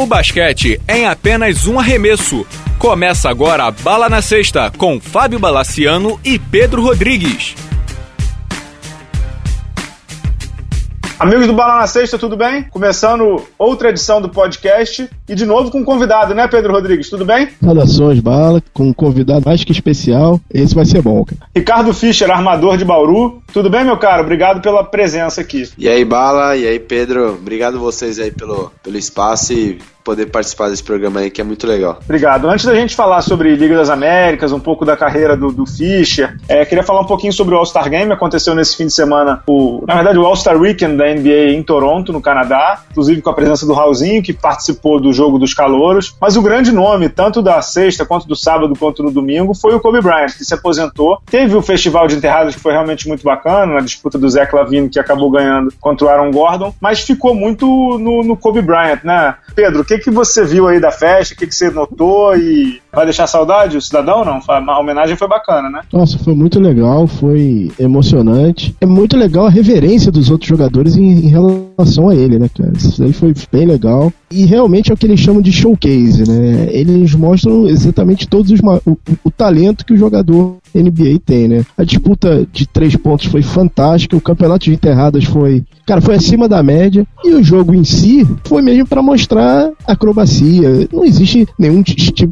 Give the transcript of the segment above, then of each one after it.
O basquete é em apenas um arremesso. Começa agora a Bala na Sexta com Fábio Balaciano e Pedro Rodrigues. Amigos do Bala na Sexta, tudo bem? Começando outra edição do podcast e de novo com um convidado, né, Pedro Rodrigues? Tudo bem? Saudações, Bala, com um convidado mais que especial. Esse vai ser bom, cara. Ricardo Fischer, armador de Bauru. Tudo bem, meu caro? Obrigado pela presença aqui. E aí, Bala, e aí, Pedro. Obrigado vocês aí pelo, pelo espaço e poder participar desse programa aí, que é muito legal. Obrigado. Antes da gente falar sobre Liga das Américas, um pouco da carreira do, do Fischer, é, queria falar um pouquinho sobre o All-Star Game. Aconteceu nesse fim de semana, o, na verdade, o All-Star Weekend da NBA em Toronto, no Canadá, inclusive com a presença do Raulzinho, que participou do jogo dos calouros. Mas o grande nome, tanto da sexta, quanto do sábado, quanto no domingo, foi o Kobe Bryant, que se aposentou. Teve o festival de enterradas, que foi realmente muito bacana, na disputa do Zach Lavine, que acabou ganhando contra o Aaron Gordon, mas ficou muito no, no Kobe Bryant, né? Pedro, o que, que você viu aí da festa? O que, que você notou? E vai deixar saudade o cidadão? Não? A homenagem foi bacana, né? Nossa, foi muito legal, foi emocionante. É muito legal a reverência dos outros jogadores em, em relação a ele, né, cara? Isso aí foi bem legal. E realmente é o que eles chamam de showcase, né? Eles mostram exatamente todos os o, o talento que o jogador NBA tem, né? A disputa de três pontos foi fantástica, o campeonato de enterradas foi, cara, foi acima da média e o jogo em si foi mesmo para mostrar acrobacia. Não existe nenhum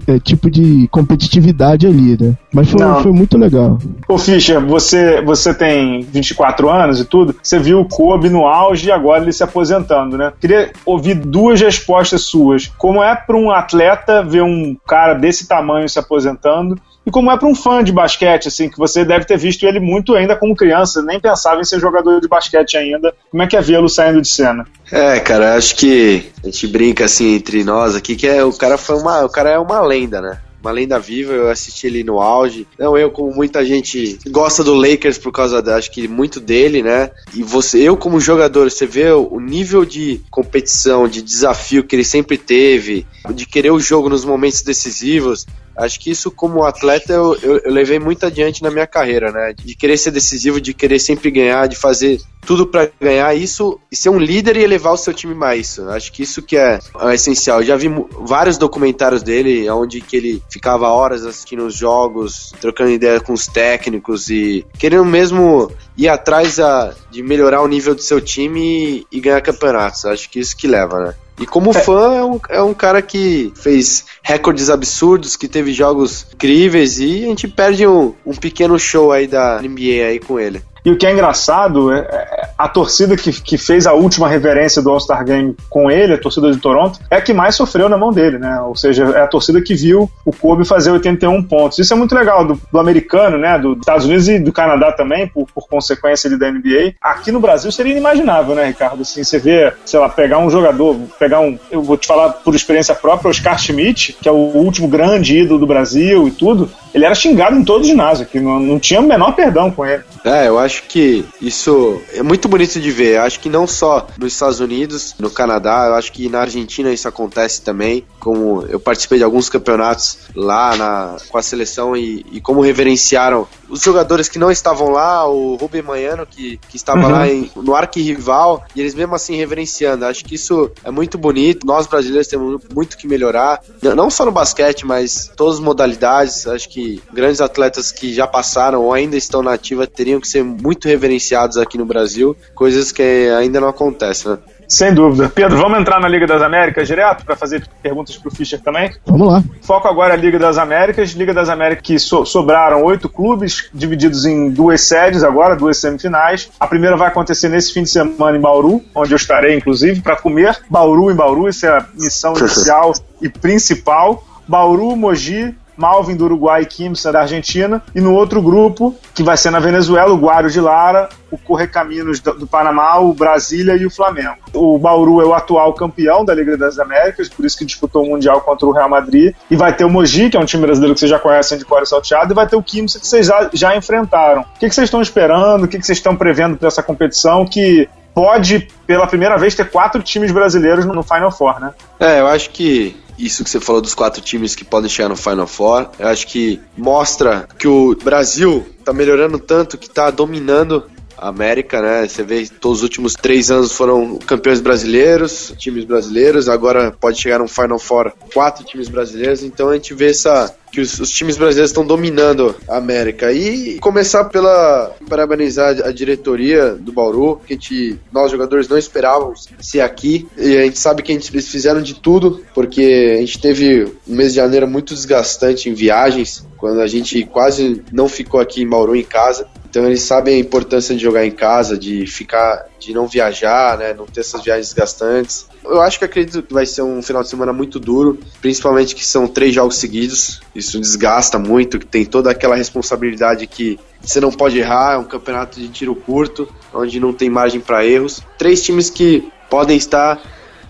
é, tipo de competitividade ali, né? Mas foi, foi muito legal. Ô Fischer, você, você tem 24 anos e tudo, você viu o Kobe no auge e agora ele se aposentando, né? Queria ouvir duas respostas suas. Como é para um atleta ver um cara desse tamanho se aposentando e como é para um fã de basquete, assim, que você deve ter visto ele muito ainda como criança, nem pensava em ser jogador de basquete ainda. Como é que é vê-lo saindo de cena? É, cara, acho que a gente brinca assim entre nós aqui que é, o cara foi uma, o cara é uma lenda, né? uma lenda viva, eu assisti ele no auge. Não, eu, como muita gente gosta do Lakers por causa, da, acho que muito dele, né? E você, eu como jogador, você vê o nível de competição, de desafio que ele sempre teve, de querer o jogo nos momentos decisivos. Acho que isso, como atleta, eu, eu, eu levei muito adiante na minha carreira, né? De querer ser decisivo, de querer sempre ganhar, de fazer tudo para ganhar isso e ser um líder e elevar o seu time mais. Acho que isso que é, é essencial. Eu já vi vários documentários dele, onde que ele ficava horas assistindo os jogos, trocando ideia com os técnicos e querendo mesmo ir atrás a, de melhorar o nível do seu time e, e ganhar campeonatos. Acho que isso que leva, né? E como é. fã, é um, é um cara que fez recordes absurdos, que teve jogos incríveis e a gente perde um, um pequeno show aí da NBA aí com ele. E o que é engraçado é, é a torcida que, que fez a última reverência do All-Star Game com ele, a torcida de Toronto, é a que mais sofreu na mão dele, né? Ou seja, é a torcida que viu o Kobe fazer 81 pontos. Isso é muito legal do, do americano, né? Dos Estados Unidos e do Canadá também, por, por consequência da NBA. Aqui no Brasil seria inimaginável, né, Ricardo? Assim, você vê, sei lá, pegar um jogador, pegar um. Eu vou te falar por experiência própria, Oscar Schmidt, que é o último grande ídolo do Brasil e tudo, ele era xingado em todo o ginásio, que não, não tinha o menor perdão com ele. É, eu acho que isso é muito bonito de ver. Eu acho que não só nos Estados Unidos, no Canadá, eu acho que na Argentina isso acontece também. Como eu participei de alguns campeonatos lá na, com a seleção e, e como reverenciaram os jogadores que não estavam lá, o Rubem Manhano, que, que estava uhum. lá em, no arquirrival, e eles mesmo assim reverenciando. Acho que isso é muito bonito. Nós brasileiros temos muito que melhorar, não só no basquete, mas todas as modalidades. Acho que grandes atletas que já passaram ou ainda estão na ativa teriam que ser muito reverenciados aqui no Brasil, coisas que ainda não acontecem, né? Sem dúvida. Pedro, vamos entrar na Liga das Américas direto para fazer perguntas para o Fischer também? Vamos lá. Foco agora a Liga das Américas. Liga das Américas que so sobraram oito clubes, divididos em duas sedes agora, duas semifinais. A primeira vai acontecer nesse fim de semana em Bauru, onde eu estarei, inclusive, para comer Bauru em Bauru. Isso é a missão inicial e principal. Bauru, Mogi, Malvin do Uruguai e Kimsa da Argentina. E no outro grupo, que vai ser na Venezuela, o Guário de Lara, o Correcaminos do, Panamá, o Brasília e o Flamengo. O Bauru é o atual campeão da Liga das Américas, por isso que disputou o Mundial contra o Real Madrid. E vai ter o Mogi, que é um time brasileiro que vocês já conhecem de Core Salteado, e vai ter o Kimsa, que vocês já, já enfrentaram. O que, que vocês estão esperando? O que, que vocês estão prevendo para essa competição que pode, pela primeira vez, ter quatro times brasileiros no Final Four, né? É, eu acho que isso que você falou dos quatro times que podem chegar no Final Four, eu acho que mostra que o Brasil tá melhorando tanto que tá dominando América, né? Você vê todos os últimos três anos foram campeões brasileiros, times brasileiros, agora pode chegar um Final Four quatro times brasileiros, então a gente vê essa que os, os, times brasileiros estão dominando a América. E começar pela parabenizar a diretoria do Bauru, que a gente, nós jogadores não esperávamos ser aqui. E a gente sabe que a gente, eles fizeram de tudo, porque a gente teve um mês de janeiro muito desgastante em viagens, quando a gente quase não ficou aqui em Bauru em casa. Então eles sabem a importância de jogar em casa, de ficar, de não viajar, né, não ter essas viagens desgastantes. Eu acho que acredito que vai ser um final de semana muito duro, principalmente que são três jogos seguidos. Isso desgasta muito, tem toda aquela responsabilidade que você não pode errar, é um campeonato de tiro curto, onde não tem margem para erros. Três times que podem estar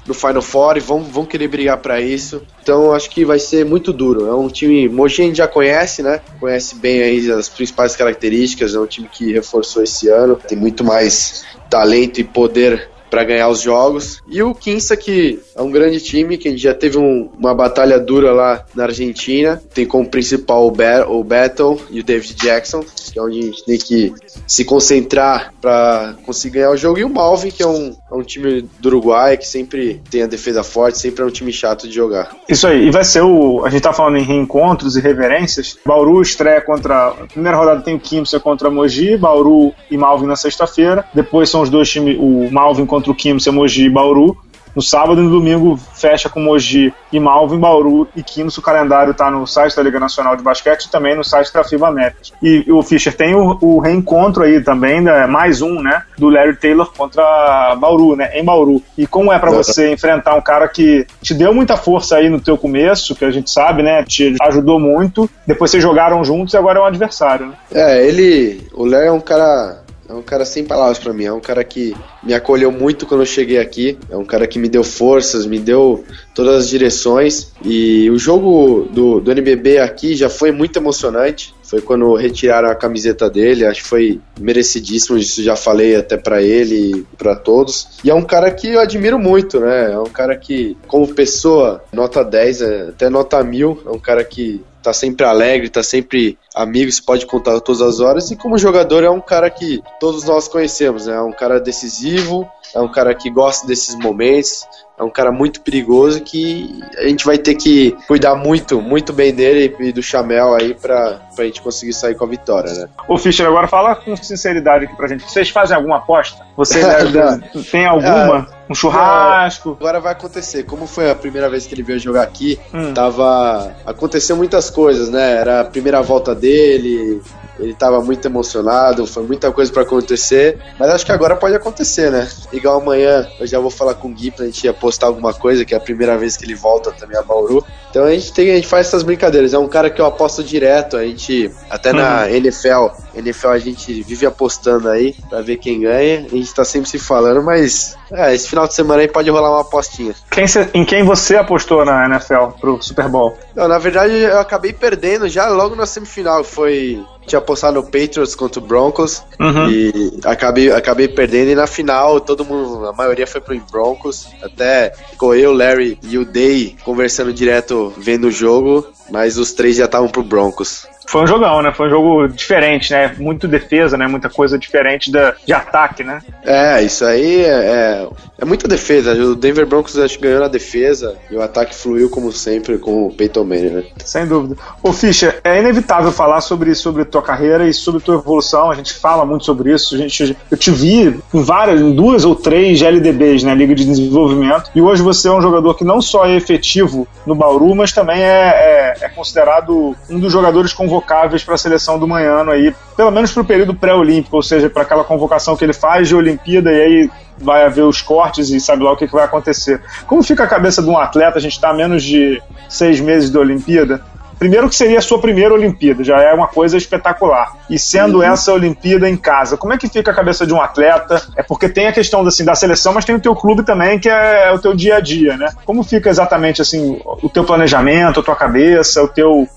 no Final Four e vão, vão querer brigar para isso. Então acho que vai ser muito duro. É um time, Mogi a gente já conhece, né? Conhece bem aí as principais características. É um time que reforçou esse ano, tem muito mais talento e poder para ganhar os jogos. E o Quinça, que é um grande time, que a gente já teve um, uma batalha dura lá na Argentina. Tem como principal o, Be o Battle e o David Jackson, que é onde a gente tem que se concentrar para conseguir ganhar o jogo. E o Malvin, que é um, é um time do Uruguai, que sempre tem a defesa forte, sempre é um time chato de jogar. Isso aí, e vai ser o. A gente tá falando em reencontros e reverências. Bauru estreia contra. A primeira rodada tem o Kimsa contra Mogi, Bauru e Malvin na sexta-feira. Depois são os dois times, o Malvin contra o Kimsa, Mogi e Bauru. No sábado e no domingo fecha com Mogi e Malvin, Bauru e Quimsa. O calendário está no site da Liga Nacional de Basquete e também no site da FIBA Américas. E, e o Fischer tem o, o, reencontro aí também, né, mais um, né? Do Larry Taylor contra Bauru, né? Em Bauru. E como é para você enfrentar um cara que te deu muita força aí no teu começo, que a gente sabe, né? Te ajudou muito. Depois vocês jogaram juntos e agora é um adversário, né? É, ele. O Larry é um cara é um cara sem palavras para mim. É um cara que me acolheu muito quando eu cheguei aqui. É um cara que me deu forças, me deu todas as direções. E o jogo do, do NBB aqui já foi muito emocionante. Foi quando retiraram a camiseta dele. Acho que foi merecidíssimo. Isso já falei até para ele e para todos. E é um cara que eu admiro muito, né? É um cara que, como pessoa, nota 10, é, até nota mil. É um cara que tá sempre alegre, tá sempre amigo, se pode contar todas as horas. E como jogador é um cara que todos nós conhecemos, né? É um cara decisivo, é um cara que gosta desses momentos, é um cara muito perigoso que a gente vai ter que cuidar muito, muito bem dele e do Chamel aí pra, pra gente conseguir sair com a vitória, né? Ô Fischer, agora fala com sinceridade aqui pra gente. Vocês fazem alguma aposta? Você tem alguma? Um churrasco? agora vai acontecer. Como foi a primeira vez que ele veio jogar aqui, hum. tava. Aconteceu muitas coisas, né? Era a primeira volta dele, ele estava muito emocionado, foi muita coisa para acontecer, mas acho que agora pode acontecer, né? Igual amanhã eu já vou falar com o Gui pra gente apostar alguma coisa, que é a primeira vez que ele volta também a Bauru. Então a gente tem, a gente faz essas brincadeiras. É um cara que eu aposto direto, a gente até na uhum. NFL, NFL a gente vive apostando aí para ver quem ganha. A gente tá sempre se falando, mas é, esse final de semana aí pode rolar uma apostinha. Quem cê, em quem você apostou na NFL pro Super Bowl? Não, na verdade eu acabei perdendo já logo na semifinal. Foi tinha apostado no Patriots contra o Broncos uhum. e acabei, acabei perdendo. E na final, todo mundo, a maioria foi pro Broncos. Até ficou eu, Larry e o Day conversando direto, vendo o jogo, mas os três já estavam pro Broncos foi um jogão, né? Foi um jogo diferente, né? Muito defesa, né? Muita coisa diferente da, de ataque, né? É, isso aí é, é, é muita defesa. O Denver Broncos acho que ganhou na defesa e o ataque fluiu como sempre com o Peyton Manning, né? Sem dúvida. Ô Fischer, é inevitável falar sobre, sobre tua carreira e sobre tua evolução. A gente fala muito sobre isso. A gente, eu te vi em várias, em duas ou três LDBs, né? Liga de Desenvolvimento. E hoje você é um jogador que não só é efetivo no Bauru, mas também é, é, é considerado um dos jogadores convocados convocáveis para a seleção do Manhano aí, pelo menos para o período pré-olímpico, ou seja, para aquela convocação que ele faz de Olimpíada e aí vai haver os cortes e sabe lá o que, que vai acontecer. Como fica a cabeça de um atleta? A gente está menos de seis meses da Olimpíada Primeiro que seria a sua primeira Olimpíada, já é uma coisa espetacular. E sendo uhum. essa Olimpíada em casa, como é que fica a cabeça de um atleta? É porque tem a questão assim, da seleção, mas tem o teu clube também, que é o teu dia a dia, né? Como fica exatamente assim o teu planejamento, a tua cabeça, o teu,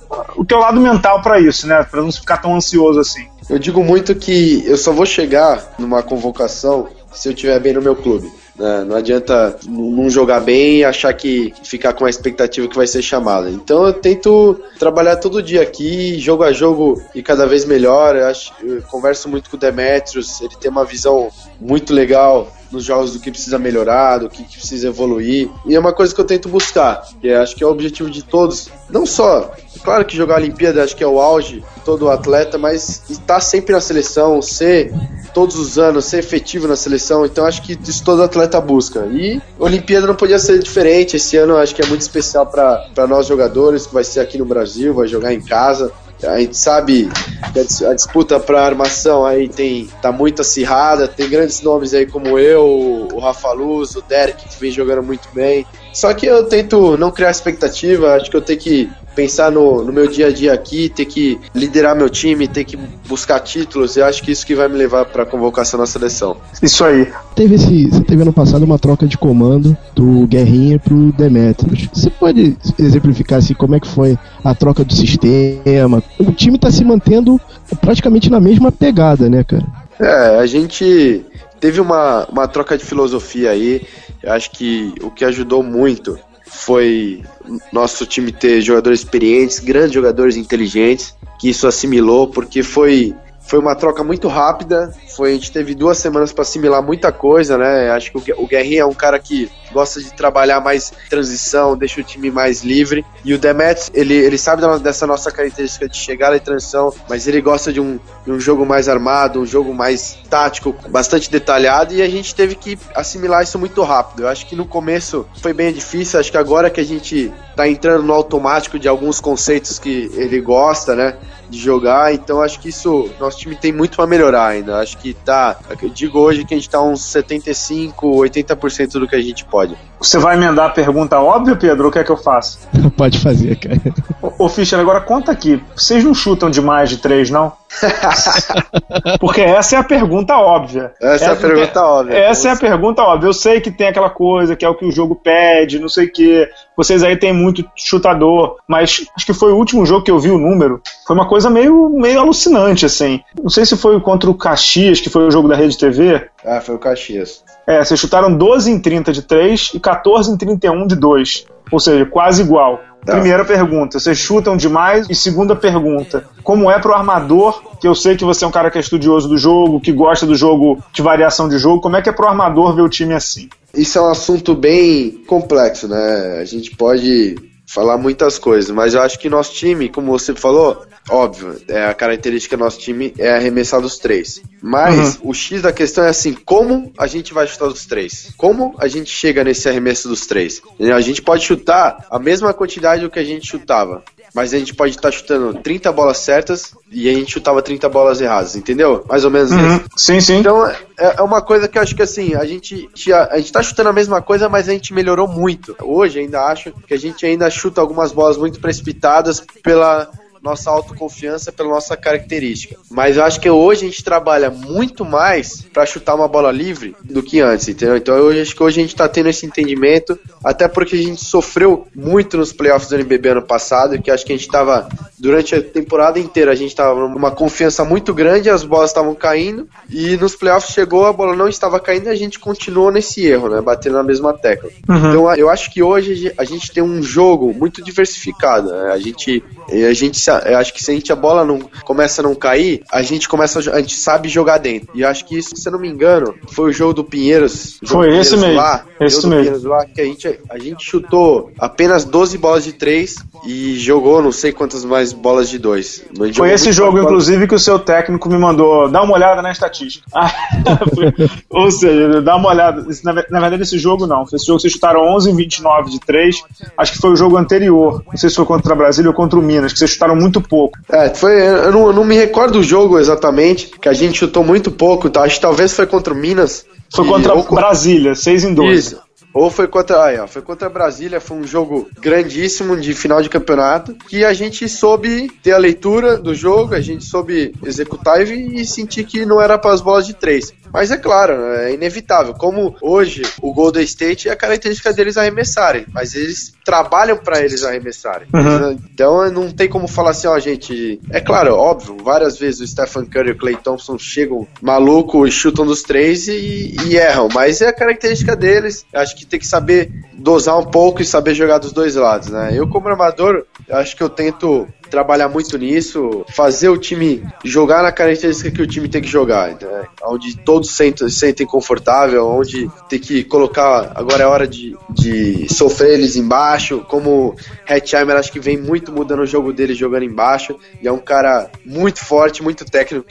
o teu lado mental para isso, né? Para não ficar tão ansioso assim. Eu digo muito que eu só vou chegar numa convocação se eu estiver bem no meu clube. Né? Não adianta não jogar bem e achar que ficar com a expectativa que vai ser chamada. Então eu tento trabalhar todo dia aqui, jogo a jogo e cada vez melhor. Eu, acho, eu converso muito com o Demetrius, ele tem uma visão muito legal nos jogos do que precisa melhorar, do que precisa evoluir. E é uma coisa que eu tento buscar, que acho que é o objetivo de todos. Não só, claro que jogar a Olimpíada acho que é o auge de todo atleta, mas estar sempre na seleção, ser todos os anos, ser efetivo na seleção. Então acho que isso todo atleta busca. E Olimpíada não podia ser diferente. Esse ano acho que é muito especial para nós jogadores, que vai ser aqui no Brasil, vai jogar em casa. A gente sabe que a disputa para armação aí tem tá muito acirrada, tem grandes nomes aí como eu, o Rafa Luz, o Derek que vem jogando muito bem. Só que eu tento não criar expectativa, acho que eu tenho que pensar no, no meu dia a dia aqui, ter que liderar meu time, ter que buscar títulos, eu acho que isso que vai me levar para a convocação na seleção. Isso aí. Teve esse, você teve ano passado uma troca de comando do Guerrinha pro Demetrius. Você pode exemplificar assim como é que foi a troca do sistema? O time está se mantendo praticamente na mesma pegada, né, cara? É, a gente teve uma, uma troca de filosofia aí. Eu acho que o que ajudou muito foi nosso time ter jogadores experientes, grandes jogadores inteligentes, que isso assimilou, porque foi foi uma troca muito rápida. Foi, a gente teve duas semanas para assimilar muita coisa, né? Acho que o Guerrinha é um cara que gosta de trabalhar mais transição, deixa o time mais livre. E o Demet, ele, ele sabe dessa nossa característica de chegar e transição, mas ele gosta de um, de um jogo mais armado, um jogo mais tático, bastante detalhado. E a gente teve que assimilar isso muito rápido. Eu acho que no começo foi bem difícil. Acho que agora que a gente tá entrando no automático de alguns conceitos que ele gosta, né? De jogar, então acho que isso, nosso time tem muito para melhorar ainda. Acho que tá, eu digo hoje que a gente tá uns 75, 80% do que a gente pode. Você vai emendar a pergunta óbvia, Pedro, ou o que é que eu faço? Pode fazer, cara. Ô, ô Fischer, agora conta aqui, vocês não chutam de mais de três, não? Porque essa é a pergunta óbvia. Essa, essa é a pergunta é, óbvia. Essa é a pergunta óbvia. Eu sei que tem aquela coisa que é o que o jogo pede, não sei o que. Vocês aí têm muito chutador, mas acho que foi o último jogo que eu vi o número. Foi uma coisa meio, meio alucinante, assim. Não sei se foi contra o Caxias, que foi o jogo da Rede TV. Ah, foi o Caxias. É, vocês chutaram 12 em 30 de 3 e 14 em 31 de 2. Ou seja, quase igual. Tá. Primeira pergunta, vocês chutam demais? E segunda pergunta, como é pro armador, que eu sei que você é um cara que é estudioso do jogo, que gosta do jogo de variação de jogo, como é que é pro armador ver o time assim? Isso é um assunto bem complexo, né? A gente pode falar muitas coisas, mas eu acho que nosso time, como você falou, óbvio, é, a característica do nosso time é arremessar dos três. Mas uhum. o X da questão é assim, como a gente vai chutar dos três? Como a gente chega nesse arremesso dos três? A gente pode chutar a mesma quantidade do que a gente chutava, mas a gente pode estar tá chutando 30 bolas certas e a gente chutava 30 bolas erradas, entendeu? Mais ou menos uhum. isso. Sim, sim. Então é, é, uma coisa que eu acho que assim, a gente, a gente tá chutando a mesma coisa, mas a gente melhorou muito. Hoje ainda acho que a gente ainda chuta algumas bolas muito precipitadas pela nossa autoconfiança, pela nossa característica. Mas eu acho que hoje a gente trabalha muito mais para chutar uma bola livre do que antes, entendeu? Então eu acho que hoje a gente tá tendo esse entendimento, até porque a gente sofreu muito nos playoffs do NBB ano passado, que acho que a gente tava, durante a temporada inteira, a gente tava numa confiança muito grande, as bolas estavam caindo, e nos playoffs chegou, a bola não estava caindo e a gente continuou nesse erro, né? Batendo na mesma tecla. Uhum. Então eu acho que hoje a gente tem um jogo muito diversificado. Né? A gente, a gente eu acho que se a gente a bola não começa a não cair, a gente começa a, gente sabe jogar dentro. E acho que isso, se eu não me engano, foi o jogo do Pinheiros. Foi esse mesmo. Lá, esse mesmo. Lá, que a gente a gente chutou apenas 12 bolas de 3 e jogou não sei quantas mais bolas de 2. Foi esse jogo inclusive que o seu técnico me mandou dar uma olhada na estatística. Ou seja, dá uma olhada. Na, na verdade esse jogo não. Esse jogo vocês chutaram 11 em 29 de 3. Acho que foi o jogo anterior. Não sei se foi contra o Brasília ou contra o Minas, que vocês chutaram muito pouco. É, foi. Eu não, eu não me recordo do jogo exatamente, que a gente chutou muito pouco, tá? Acho que talvez foi contra o Minas. Foi contra ou, Brasília, 6 em 2. Isso. Ou foi contra, aí, ó, foi contra Brasília, foi um jogo grandíssimo de final de campeonato, que a gente soube ter a leitura do jogo, a gente soube executar e, e sentir que não era para as bolas de três. Mas é claro, é inevitável. Como hoje o Golden State é a característica deles arremessarem, mas eles trabalham para eles arremessarem. Uhum. Então não tem como falar assim, ó, gente. É claro, óbvio, várias vezes o Stephen Curry e o Clay Thompson chegam maluco e chutam dos três e, e erram, mas é a característica deles. Acho que tem que saber dosar um pouco e saber jogar dos dois lados, né? Eu, como armador, acho que eu tento trabalhar muito nisso, fazer o time jogar na característica que o time tem que jogar, né? onde todos sentem, sentem confortável, onde tem que colocar, agora é hora de, de sofrer eles embaixo, como Hetzheimer acho que vem muito mudando o jogo dele jogando embaixo, e é um cara muito forte, muito técnico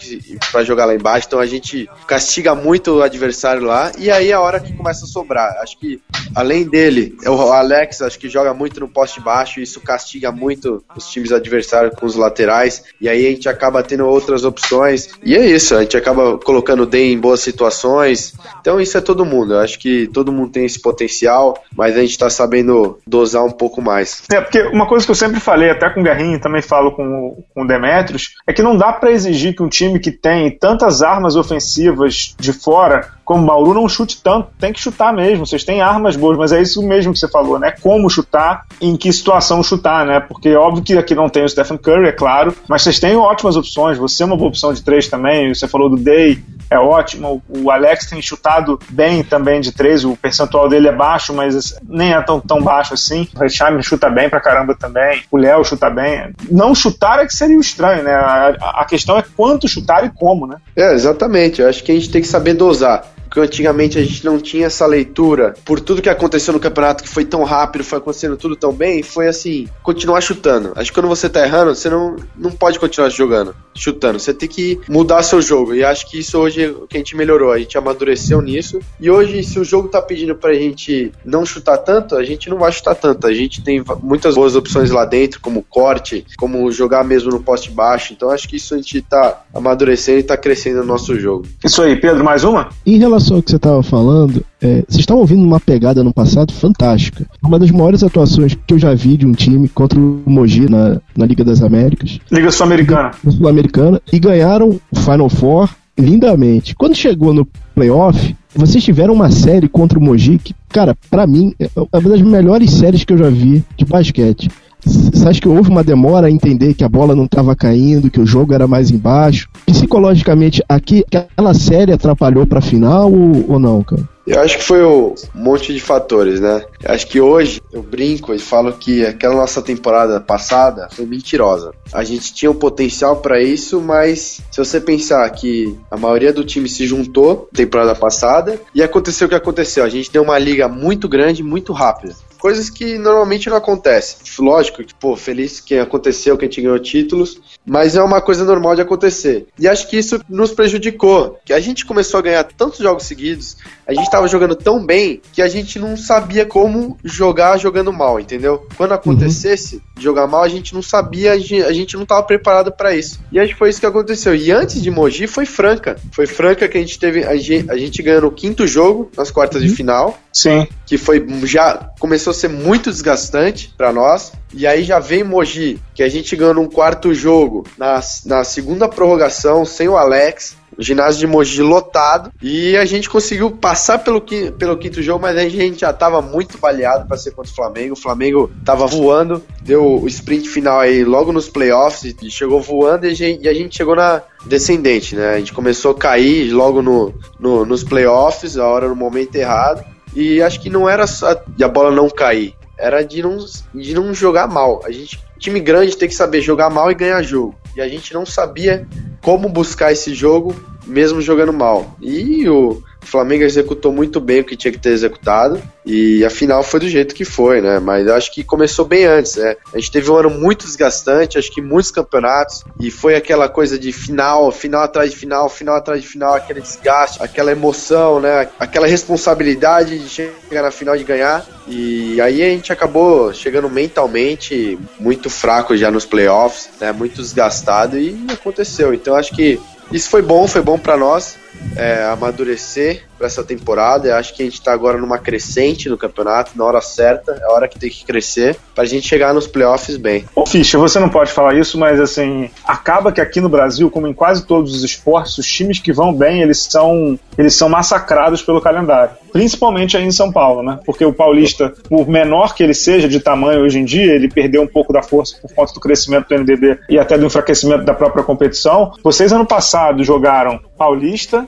para jogar lá embaixo, então a gente castiga muito o adversário lá, e aí é a hora que começa a sobrar, acho que além dele, o Alex acho que joga muito no poste baixo, e isso castiga muito os times adversários adversário com os laterais, e aí a gente acaba tendo outras opções, e é isso, a gente acaba colocando o Den em boas situações, então isso é todo mundo, eu acho que todo mundo tem esse potencial, mas a gente tá sabendo dosar um pouco mais. É, porque uma coisa que eu sempre falei, até com o Garrinho também falo com, com o Demetrios, é que não dá para exigir que um time que tem tantas armas ofensivas de fora como o Bauru não chute tanto, tem que chutar mesmo. Vocês têm armas boas, mas é isso mesmo que você falou, né? Como chutar, em que situação chutar, né? Porque óbvio que aqui não tem o Stephen Curry, é claro, mas vocês têm ótimas opções. Você é uma boa opção de três também. Você falou do Day, é ótimo. O Alex tem chutado bem também de três. O percentual dele é baixo, mas nem é tão, tão baixo assim. O Reichheim chuta bem pra caramba também. O Léo chuta bem. Não chutar é que seria estranho, né? A, a questão é quanto chutar e como, né? É, exatamente. Eu acho que a gente tem que saber dosar porque antigamente a gente não tinha essa leitura por tudo que aconteceu no campeonato que foi tão rápido, foi acontecendo tudo tão bem, foi assim, continuar chutando. Acho que quando você tá errando, você não, não pode continuar jogando, chutando. Você tem que mudar seu jogo. E acho que isso hoje é o que a gente melhorou, a gente amadureceu nisso. E hoje, se o jogo tá pedindo pra gente não chutar tanto, a gente não vai chutar tanto. A gente tem muitas boas opções lá dentro, como corte, como jogar mesmo no poste baixo. Então acho que isso a gente tá amadurecendo e tá crescendo no nosso jogo. Isso aí, Pedro, mais uma? Em relação relação ao que você estava falando, é, vocês estavam ouvindo uma pegada no passado fantástica. Uma das maiores atuações que eu já vi de um time contra o Mogi na, na Liga das Américas. Liga Sul-Americana. Sul-Americana. E ganharam o Final Four lindamente. Quando chegou no playoff, vocês tiveram uma série contra o Mogi que, cara, para mim, é uma das melhores séries que eu já vi de basquete. Você acha que houve uma demora a entender que a bola não estava caindo, que o jogo era mais embaixo? Psicologicamente, aqui, aquela série atrapalhou para a final ou, ou não, cara? Eu acho que foi um monte de fatores, né? Eu acho que hoje eu brinco e falo que aquela nossa temporada passada foi mentirosa. A gente tinha o um potencial para isso, mas se você pensar que a maioria do time se juntou temporada passada e aconteceu o que aconteceu, a gente deu uma liga muito grande, muito rápida coisas que normalmente não acontecem. Lógico que, pô, feliz que aconteceu, que a gente ganhou títulos, mas é uma coisa normal de acontecer. E acho que isso nos prejudicou, que a gente começou a ganhar tantos jogos seguidos, a gente estava jogando tão bem que a gente não sabia como jogar jogando mal, entendeu? Quando acontecesse uhum. jogar mal, a gente não sabia, a gente, não estava preparado para isso. E acho que foi isso que aconteceu. E antes de Mogi foi Franca. Foi Franca que a gente teve, a gente, a gente ganhou no quinto jogo, nas quartas uhum. de final. Sim. Que foi já começou a ser muito desgastante para nós. E aí já vem Mogi, que a gente ganhou num quarto jogo, na, na segunda prorrogação, sem o Alex, o ginásio de Mogi lotado e a gente conseguiu passar pelo, pelo quinto jogo, mas a gente já estava muito baleado para ser contra o Flamengo. O Flamengo estava voando, deu o sprint final aí logo nos playoffs e chegou voando e a gente, e a gente chegou na descendente, né? A gente começou a cair logo no, no, nos playoffs, a hora no momento errado. E acho que não era só de a bola não cair, era de não, de não jogar mal. A gente, time grande tem que saber jogar mal e ganhar jogo. E a gente não sabia como buscar esse jogo mesmo jogando mal. E o Flamengo executou muito bem o que tinha que ter executado e a final foi do jeito que foi, né? Mas acho que começou bem antes, né? A gente teve um ano muito desgastante, acho que muitos campeonatos e foi aquela coisa de final, final atrás de final, final atrás de final, aquele desgaste, aquela emoção, né? Aquela responsabilidade de chegar na final de ganhar e aí a gente acabou chegando mentalmente muito fraco já nos playoffs, né? Muito desgastado e aconteceu. Então acho que isso foi bom, foi bom para nós é, amadurecer para essa temporada. Eu acho que a gente está agora numa crescente no campeonato, na hora certa, é a hora que tem que crescer para a gente chegar nos playoffs bem. Ô, Fischer, você não pode falar isso, mas assim, acaba que aqui no Brasil, como em quase todos os esportes, os times que vão bem, eles são, eles são massacrados pelo calendário. Principalmente aí em São Paulo, né? Porque o paulista, por menor que ele seja de tamanho hoje em dia, ele perdeu um pouco da força por conta do crescimento do NBB e até do enfraquecimento da própria competição. Vocês ano passado jogaram Paulista,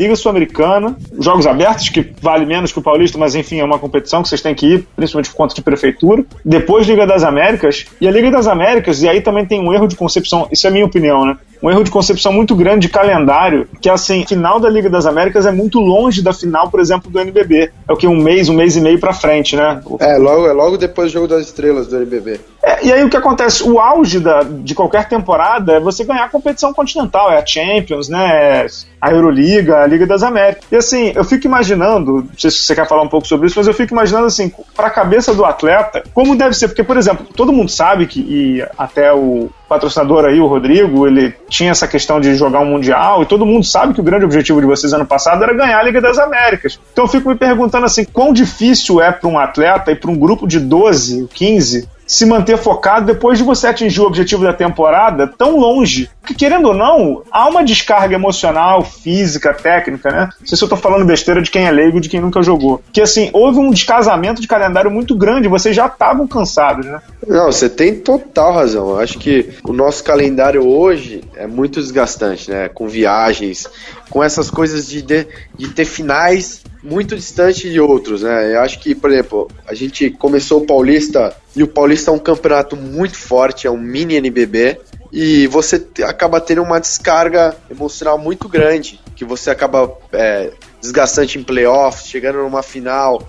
Liga Sul-Americana, jogos abertos, que vale menos que o Paulista, mas enfim, é uma competição que vocês têm que ir, principalmente por conta de prefeitura. Depois Liga das Américas, e a Liga das Américas, e aí também tem um erro de concepção, isso é a minha opinião, né? Um erro de concepção muito grande de calendário, que assim, final da Liga das Américas é muito longe da final, por exemplo, do NBB. É o que? Um mês, um mês e meio pra frente, né? É, logo, é logo depois do jogo das estrelas do NBB. É, e aí o que acontece? O auge da, de qualquer temporada é você ganhar a competição continental, é a Champions, né? É a Euroliga, a Liga das Américas. E assim, eu fico imaginando, não sei se você quer falar um pouco sobre isso, mas eu fico imaginando assim, para a cabeça do atleta, como deve ser, porque, por exemplo, todo mundo sabe que, e até o patrocinador aí, o Rodrigo, ele tinha essa questão de jogar um Mundial, e todo mundo sabe que o grande objetivo de vocês ano passado era ganhar a Liga das Américas. Então eu fico me perguntando assim, quão difícil é para um atleta e para um grupo de 12, 15 se manter focado depois de você atingir o objetivo da temporada tão longe. Porque, querendo ou não, há uma descarga emocional, física, técnica, né? Não sei se eu tô falando besteira de quem é leigo, de quem nunca jogou. Que, assim, houve um descasamento de calendário muito grande, vocês já estavam cansados, né? Não, você tem total razão. Eu acho que o nosso calendário hoje é muito desgastante, né? Com viagens, com essas coisas de, de, de ter finais muito distante de outros, né? Eu acho que, por exemplo, a gente começou o Paulista e o Paulista é um campeonato muito forte, é um mini NBB e você acaba tendo uma descarga emocional muito grande, que você acaba é, desgastante em playoffs, chegando numa final,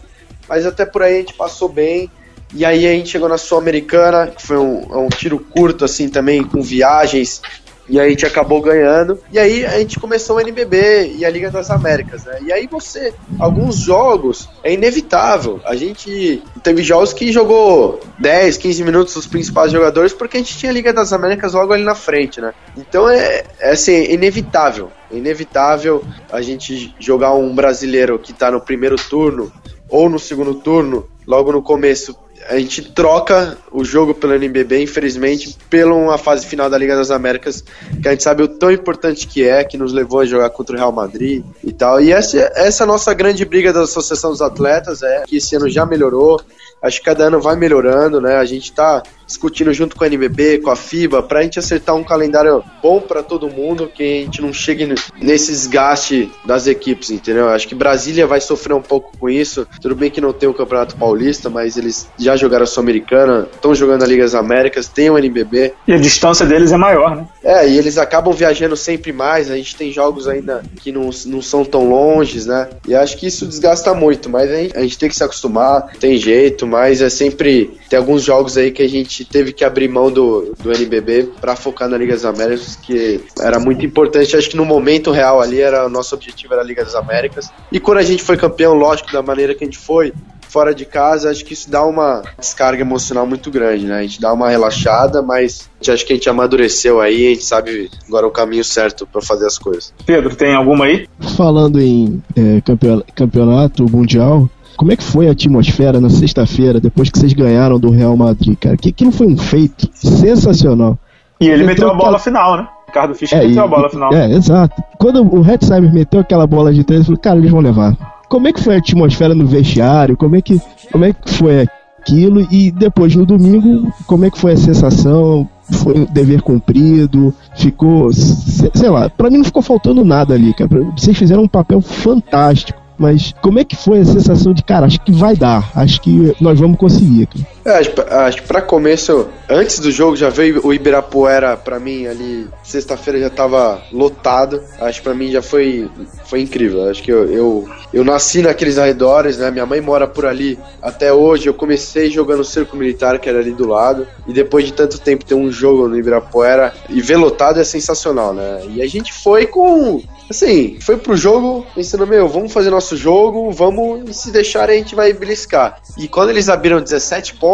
mas até por aí a gente passou bem. E aí a gente chegou na Sul-Americana, que foi um, um tiro curto assim também, com viagens e a gente acabou ganhando. E aí a gente começou o NBB e a Liga das Américas, né? E aí você, alguns jogos, é inevitável. A gente teve jogos que jogou 10, 15 minutos os principais jogadores porque a gente tinha a Liga das Américas logo ali na frente, né? Então é, é assim, inevitável. É inevitável a gente jogar um brasileiro que tá no primeiro turno ou no segundo turno, logo no começo, a gente troca o jogo pelo NBB, infelizmente, pela uma fase final da Liga das Américas, que a gente sabe o tão importante que é, que nos levou a jogar contra o Real Madrid e tal. E essa, essa é nossa grande briga da Associação dos Atletas, é que esse ano já melhorou, acho que cada ano vai melhorando, né? A gente está discutindo junto com a NBB, com a FIBA, para a gente acertar um calendário bom para todo mundo, que a gente não chegue nesse desgaste das equipes, entendeu? Acho que Brasília vai sofrer um pouco com isso. Tudo bem que não tem o Campeonato Paulista, mas eles já jogaram a Sul-Americana, estão jogando a Liga das Américas, tem o NBB. E a distância deles é maior, né? É, e eles acabam viajando sempre mais. A gente tem jogos ainda que não, não são tão longes, né? E acho que isso desgasta muito, mas a gente, a gente tem que se acostumar, tem jeito, mas é sempre. Tem alguns jogos aí que a gente teve que abrir mão do, do NBB para focar na Liga das Américas, que era muito importante. Acho que no momento real ali era o nosso objetivo era a Liga das Américas. E quando a gente foi campeão, lógico, da maneira que a gente foi, fora de casa, acho que isso dá uma descarga emocional muito grande, né? A gente dá uma relaxada, mas a gente acha que a gente amadureceu aí, a gente sabe agora o caminho certo para fazer as coisas. Pedro, tem alguma aí? Falando em é, campeonato mundial, como é que foi a atmosfera na sexta-feira, depois que vocês ganharam do Real Madrid, cara? Que aquilo foi um feito sensacional. E ele, meteu a bola final, né? Ricardo Fischer é, meteu e, a bola final. É, exato. Quando o Hetzheimer meteu aquela bola de três, eu falei, cara, eles vão levar. Como é que foi a atmosfera no vestiário? Como é que, como é que foi aquilo? E depois, no domingo, como é que foi a sensação? Foi um dever cumprido? Ficou, sei lá, pra mim não ficou faltando nada ali, cara. Vocês fizeram um papel fantástico. Mas como é que foi a sensação de, cara, acho que vai dar, acho que nós vamos conseguir. É, acho, acho que pra começo, antes do jogo já veio o Ibirapuera pra mim ali, sexta-feira já tava lotado, acho pra mim já foi, foi incrível, acho que eu, eu, eu nasci naqueles arredores, né, minha mãe mora por ali até hoje, eu comecei jogando no Circo Militar, que era ali do lado, e depois de tanto tempo ter um jogo no Ibirapuera e ver lotado é sensacional, né, e a gente foi com assim, foi pro jogo pensando, meu, vamos fazer nosso jogo, vamos, se deixar a gente vai beliscar. E quando eles abriram 17 pontos,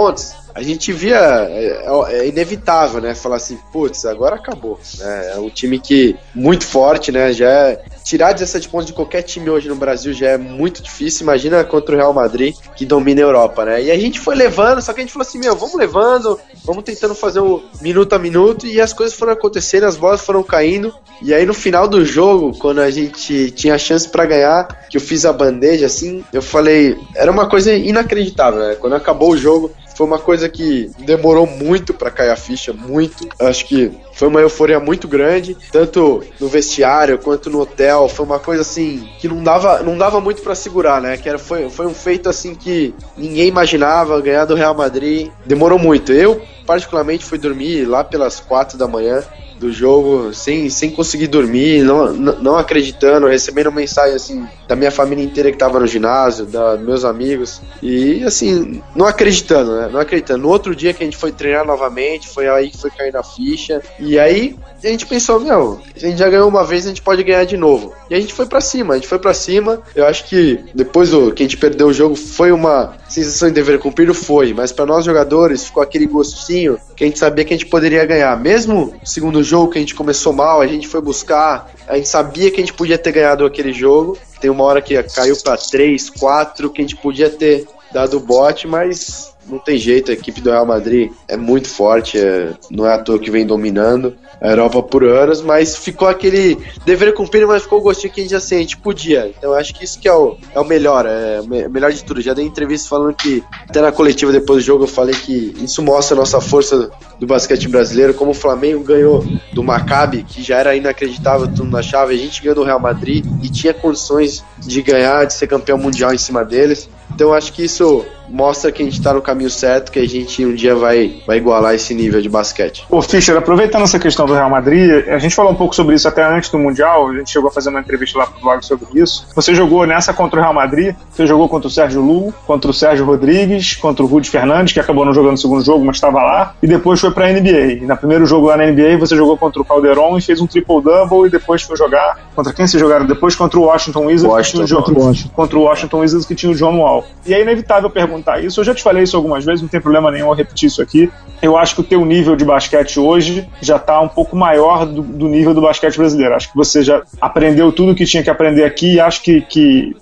a gente via, é, é, inevitável, né, falar assim, putz, agora acabou, né, é um time que, muito forte, né, já é, tirar 17 pontos de qualquer time hoje no Brasil já é muito difícil. Imagina contra o Real Madrid, que domina a Europa, né? E a gente foi levando, só que a gente falou assim: meu, vamos levando, vamos tentando fazer um minuto a minuto. E as coisas foram acontecendo, as bolas foram caindo. E aí no final do jogo, quando a gente tinha chance para ganhar, que eu fiz a bandeja assim, eu falei: era uma coisa inacreditável, né? Quando acabou o jogo, foi uma coisa que demorou muito para cair a ficha, muito. Acho que foi uma euforia muito grande, tanto no vestiário quanto no hotel. Foi uma coisa assim que não dava, não dava muito para segurar, né? Que era, foi, foi um feito assim que ninguém imaginava ganhar do Real Madrid. Demorou muito. Eu particularmente fui dormir lá pelas quatro da manhã do jogo sem, sem conseguir dormir, não, não acreditando, recebendo mensagem assim da minha família inteira que tava no ginásio, da meus amigos e assim, não acreditando, né? Não acreditando. No outro dia que a gente foi treinar novamente, foi aí que foi cair na ficha. E aí a gente pensou, meu, a gente já ganhou uma vez, a gente pode ganhar de novo. E a gente foi para cima, a gente foi para cima. Eu acho que depois do que a gente perdeu o jogo foi uma sensação de dever cumprido, foi, mas para nós jogadores ficou aquele gostinho que a gente sabia que a gente poderia ganhar. Mesmo segundo jogo que a gente começou mal, a gente foi buscar, a gente sabia que a gente podia ter ganhado aquele jogo. Tem uma hora que caiu para 3, 4, que a gente podia ter dado bote, mas não tem jeito, a equipe do Real Madrid é muito forte, é, não é à toa que vem dominando a Europa por anos, mas ficou aquele dever cumprido, mas ficou o gostinho que a gente a gente podia. Então acho que isso que é o, é o melhor, é o melhor de tudo. Já dei entrevista falando que, até na coletiva depois do jogo, eu falei que isso mostra a nossa força do basquete brasileiro, como o Flamengo ganhou do Maccabi, que já era inacreditável tudo na chave, a gente ganhou do Real Madrid e tinha condições de ganhar, de ser campeão mundial em cima deles. Então acho que isso mostra que a gente está no caminho certo, que a gente um dia vai, vai igualar esse nível de basquete. Ô Fischer, aproveitando essa questão do Real Madrid, a gente falou um pouco sobre isso até antes do Mundial, a gente chegou a fazer uma entrevista lá pro blog sobre isso. Você jogou nessa contra o Real Madrid, você jogou contra o Sérgio Lu, contra o Sérgio Rodrigues, contra o Rudy Fernandes, que acabou não jogando no segundo jogo, mas estava lá, e depois foi pra NBA. E no primeiro jogo lá na NBA, você jogou contra o Calderon e fez um triple-double, e depois foi jogar contra quem vocês jogaram depois? Contra o Washington Wizards, Washington, que tinha o John, contra o Washington. contra o Washington Wizards, que tinha o John Wall. E é inevitável perguntar isso, eu já te falei isso algumas vezes, não tem problema nenhum repetir isso aqui. Eu acho que o teu nível de basquete hoje já está um pouco maior do, do, nível do basquete brasileiro. Acho que você já aprendeu tudo que tinha que aprender aqui e acho que, que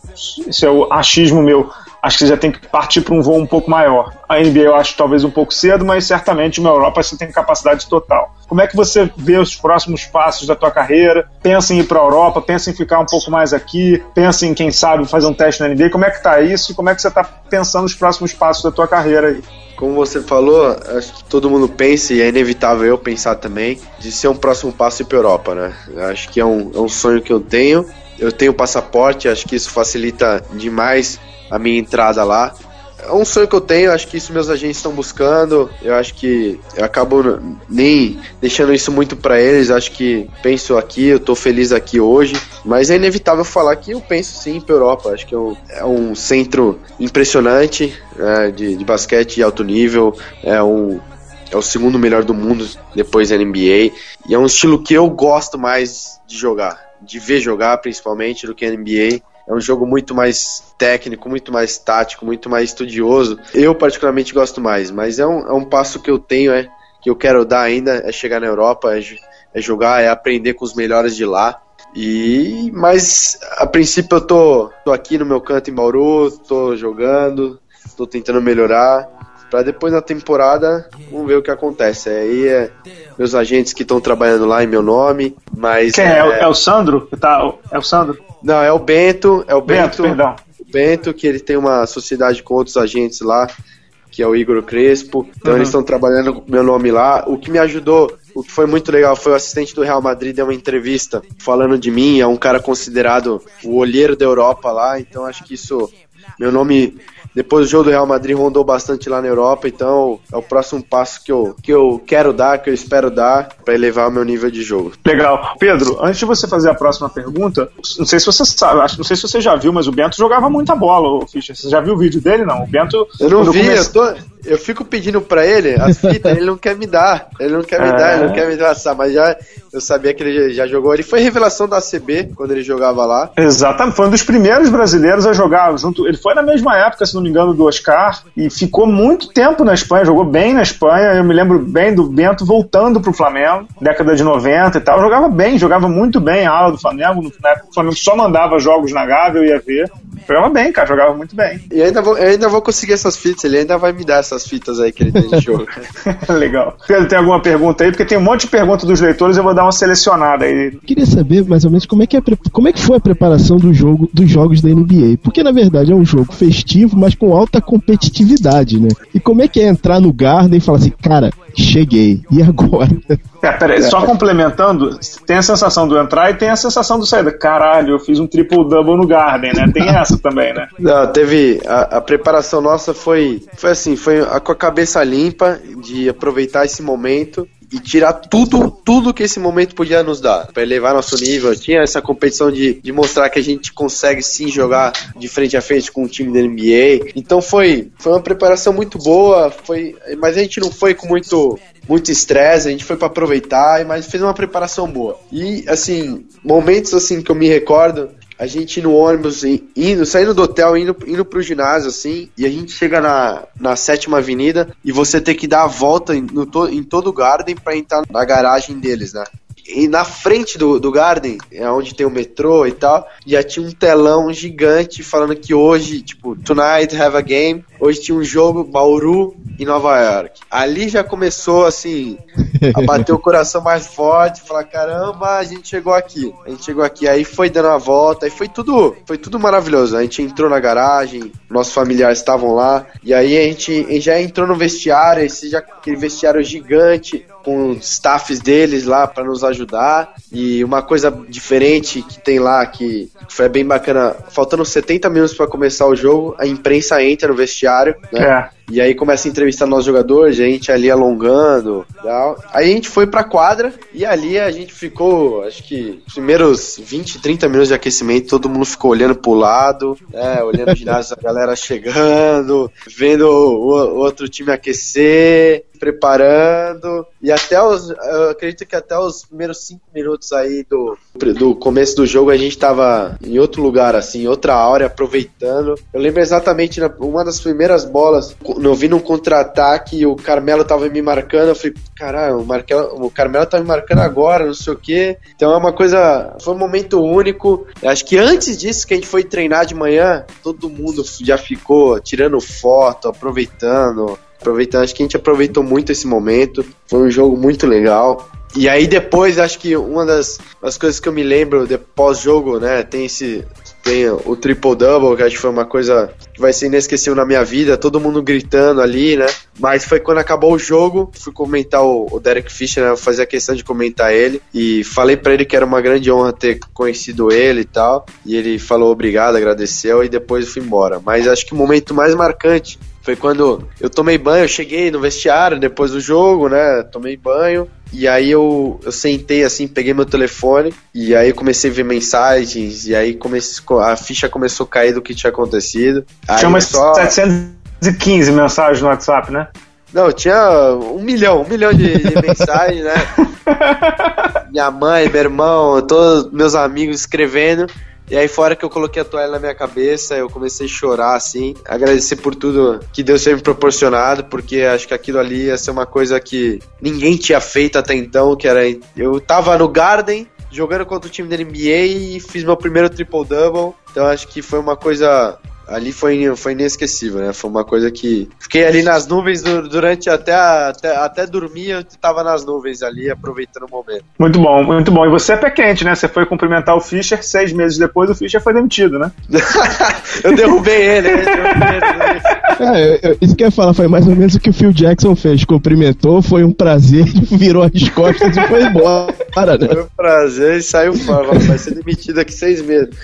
isso é o achismo meu. Acho que você já tem que partir para um voo um pouco maior. A NBA eu acho talvez um pouco cedo, mas certamente uma Europa você tem capacidade total. Como é que você vê os próximos passos da tua carreira? Pensa em ir para a Europa, pensa em ficar um pouco mais aqui, pensa em quem sabe fazer um teste na NBA. Como é que tá isso e como é que você está pensando os próximos passos da tua carreira aí? Como você falou, acho que todo mundo pensa, e é inevitável eu pensar também, de ser um próximo passo para Europa, né? Acho que é um, é um sonho que eu tenho. Eu tenho passaporte, acho que isso facilita demais a minha entrada lá. É um sonho que eu tenho, acho que isso meus agentes estão buscando. Eu acho que eu acabo nem deixando isso muito para eles. Acho que penso aqui, eu tô feliz aqui hoje, mas é inevitável falar que eu penso sim para Europa. Acho que é um, é centro impressionante é, de, de basquete de alto nível. É um é o segundo melhor do mundo depois da NBA e é um estilo que eu gosto mais de jogar, de ver jogar principalmente do que NBA. É um jogo muito mais técnico, muito mais tático, muito mais estudioso. Eu particularmente gosto mais, mas é um, é um passo que eu tenho, é que eu quero dar ainda, é chegar na Europa, é, é jogar, é aprender com os melhores de lá. E mas a princípio eu tô, tô aqui no meu canto em Bauru, tô jogando, tô tentando melhorar para depois na temporada vamos ver o que acontece. Aí é meus agentes que estão trabalhando lá em meu nome, mas quem é, é, é o Sandro? Tá, é o Sandro? Não, é o Bento, é o Bento, Bento perdão. O Bento que ele tem uma sociedade com outros agentes lá, que é o Igor Crespo. Então uhum. eles estão trabalhando com meu nome lá. O que me ajudou o que foi muito legal foi o assistente do Real Madrid deu uma entrevista falando de mim, é um cara considerado o olheiro da Europa lá, então acho que isso meu nome depois do jogo do Real Madrid rondou bastante lá na Europa, então é o próximo passo que eu, que eu quero dar, que eu espero dar para elevar o meu nível de jogo. Legal. Pedro, antes de você fazer a próxima pergunta, não sei se você sabe, acho, não sei se você já viu, mas o Bento jogava muita bola, Fischer. Você já viu o vídeo dele? Não. O Bento. Eu não vi, comece... eu, tô, eu fico pedindo para ele as fitas, ele não quer me dar. Ele não quer me é. dar, ele não quer me passar, mas já eu sabia que ele já jogou. Ele foi revelação da ACB quando ele jogava lá. Exatamente, foi um dos primeiros brasileiros a jogar junto. Ele foi na mesma época, se não me engano, do Oscar e ficou muito tempo na Espanha, jogou bem na Espanha. Eu me lembro bem do Bento voltando pro Flamengo, década de 90 e tal. Jogava bem, jogava muito bem a ala do Flamengo. Na época o Flamengo só mandava jogos na Gávea, eu ia ver. Jogava bem, cara, jogava muito bem. E ainda vou, eu ainda vou conseguir essas fitas, ele ainda vai me dar essas fitas aí que ele tem de jogo. Legal. Pedro, tem alguma pergunta aí? Porque tem um monte de perguntas dos leitores, eu vou dar uma selecionada aí. Queria saber mais ou menos como é que, é, como é que foi a preparação do jogo, dos jogos da NBA. Porque na verdade é um jogo festivo, mas com alta competitividade, né? E como é que é entrar no Garden e falar assim, cara, cheguei. E agora? É, peraí, só complementando, tem a sensação do entrar e tem a sensação do sair. Caralho, eu fiz um triple-double no Garden, né? Tem essa também, né? Não, teve. A, a, preparação nossa foi, foi assim, foi a, com a cabeça limpa de aproveitar esse momento e tirar tudo, tudo que esse momento podia nos dar, para elevar nosso nível. Tinha essa competição de, de mostrar que a gente consegue sim jogar de frente a frente com o time da NBA. Então foi, foi uma preparação muito boa, foi, mas a gente não foi com muito muito estresse, a gente foi para aproveitar, mas fez uma preparação boa. E assim, momentos assim que eu me recordo, a gente no ônibus, indo, saindo do hotel, indo, indo pro ginásio, assim, e a gente chega na, na sétima avenida e você tem que dar a volta no, em todo o Garden para entrar na garagem deles, né? E na frente do, do Garden, é onde tem o metrô e tal, já tinha um telão gigante falando que hoje, tipo, tonight have a game. Hoje tinha um jogo Bauru em Nova York. Ali já começou, assim, a bater o coração mais forte, falar, caramba, a gente chegou aqui. A gente chegou aqui, aí foi dando a volta, e foi tudo, foi tudo maravilhoso. A gente entrou na garagem, nossos familiares estavam lá, e aí a gente, a gente já entrou no vestiário, esse já, aquele vestiário gigante, com staffs deles lá para nos ajudar. E uma coisa diferente que tem lá, que foi bem bacana, faltando 70 minutos para começar o jogo, a imprensa entra no né? É. E aí começa a entrevistar nossos jogadores, a gente ali alongando tal. Aí a gente foi pra quadra e ali a gente ficou, acho que, os primeiros 20, 30 minutos de aquecimento, todo mundo ficou olhando pro lado, né, olhando o ginásio, a galera chegando, vendo o, o outro time aquecer preparando e até os, eu acredito que até os primeiros cinco minutos aí do, do começo do jogo a gente tava em outro lugar assim, outra área aproveitando. Eu lembro exatamente na, uma das primeiras bolas eu vi num contra-ataque, o Carmelo tava me marcando, eu falei, caralho, o, Carmelo tá me marcando agora, não sei o quê. Então é uma coisa, foi um momento único. Acho que antes disso que a gente foi treinar de manhã, todo mundo já ficou tirando foto, aproveitando. Aproveitando, acho que a gente aproveitou muito esse momento. Foi um jogo muito legal. E aí depois, acho que uma das, das coisas que eu me lembro de pós-jogo, né, tem esse tem o triple-double, que acho que foi uma coisa que vai ser inesquecível na minha vida, todo mundo gritando ali, né? Mas foi quando acabou o jogo, fui comentar o, Derek Fisher, né? Eu fazia questão de comentar ele e falei para ele que era uma grande honra ter conhecido ele e tal. E ele falou obrigado, agradeceu e depois fui embora. Mas acho que o momento mais marcante foi quando eu tomei banho, eu cheguei no vestiário depois do jogo, né? Tomei banho. E aí eu, eu sentei assim, peguei meu telefone e aí comecei a ver mensagens e aí comecei, a ficha começou a cair do que tinha acontecido. Tinha umas só... 715 mensagens no WhatsApp, né? Não, tinha um milhão, um milhão de, de mensagens, né? Minha mãe, meu irmão, todos meus amigos escrevendo. E aí, fora que eu coloquei a toalha na minha cabeça, eu comecei a chorar, assim, agradecer por tudo que Deus tem me proporcionado, porque acho que aquilo ali ia ser uma coisa que ninguém tinha feito até então, que era... Eu tava no Garden, jogando contra o time da NBA e fiz meu primeiro triple-double, então acho que foi uma coisa ali foi, foi inesquecível, né? Foi uma coisa que. Fiquei ali nas nuvens durante até, até, até dormir, eu tava nas nuvens ali, aproveitando o momento. Muito bom, muito bom. E você é pé quente, né? Você foi cumprimentar o Fischer, seis meses depois o Fischer foi demitido, né? eu derrubei ele, né? é, eu, isso que eu ia falar, foi mais ou menos o que o Phil Jackson fez. Cumprimentou, foi um prazer, virou as costas e foi embora. Né? Foi um prazer e saiu fora. Vai ser demitido aqui seis meses.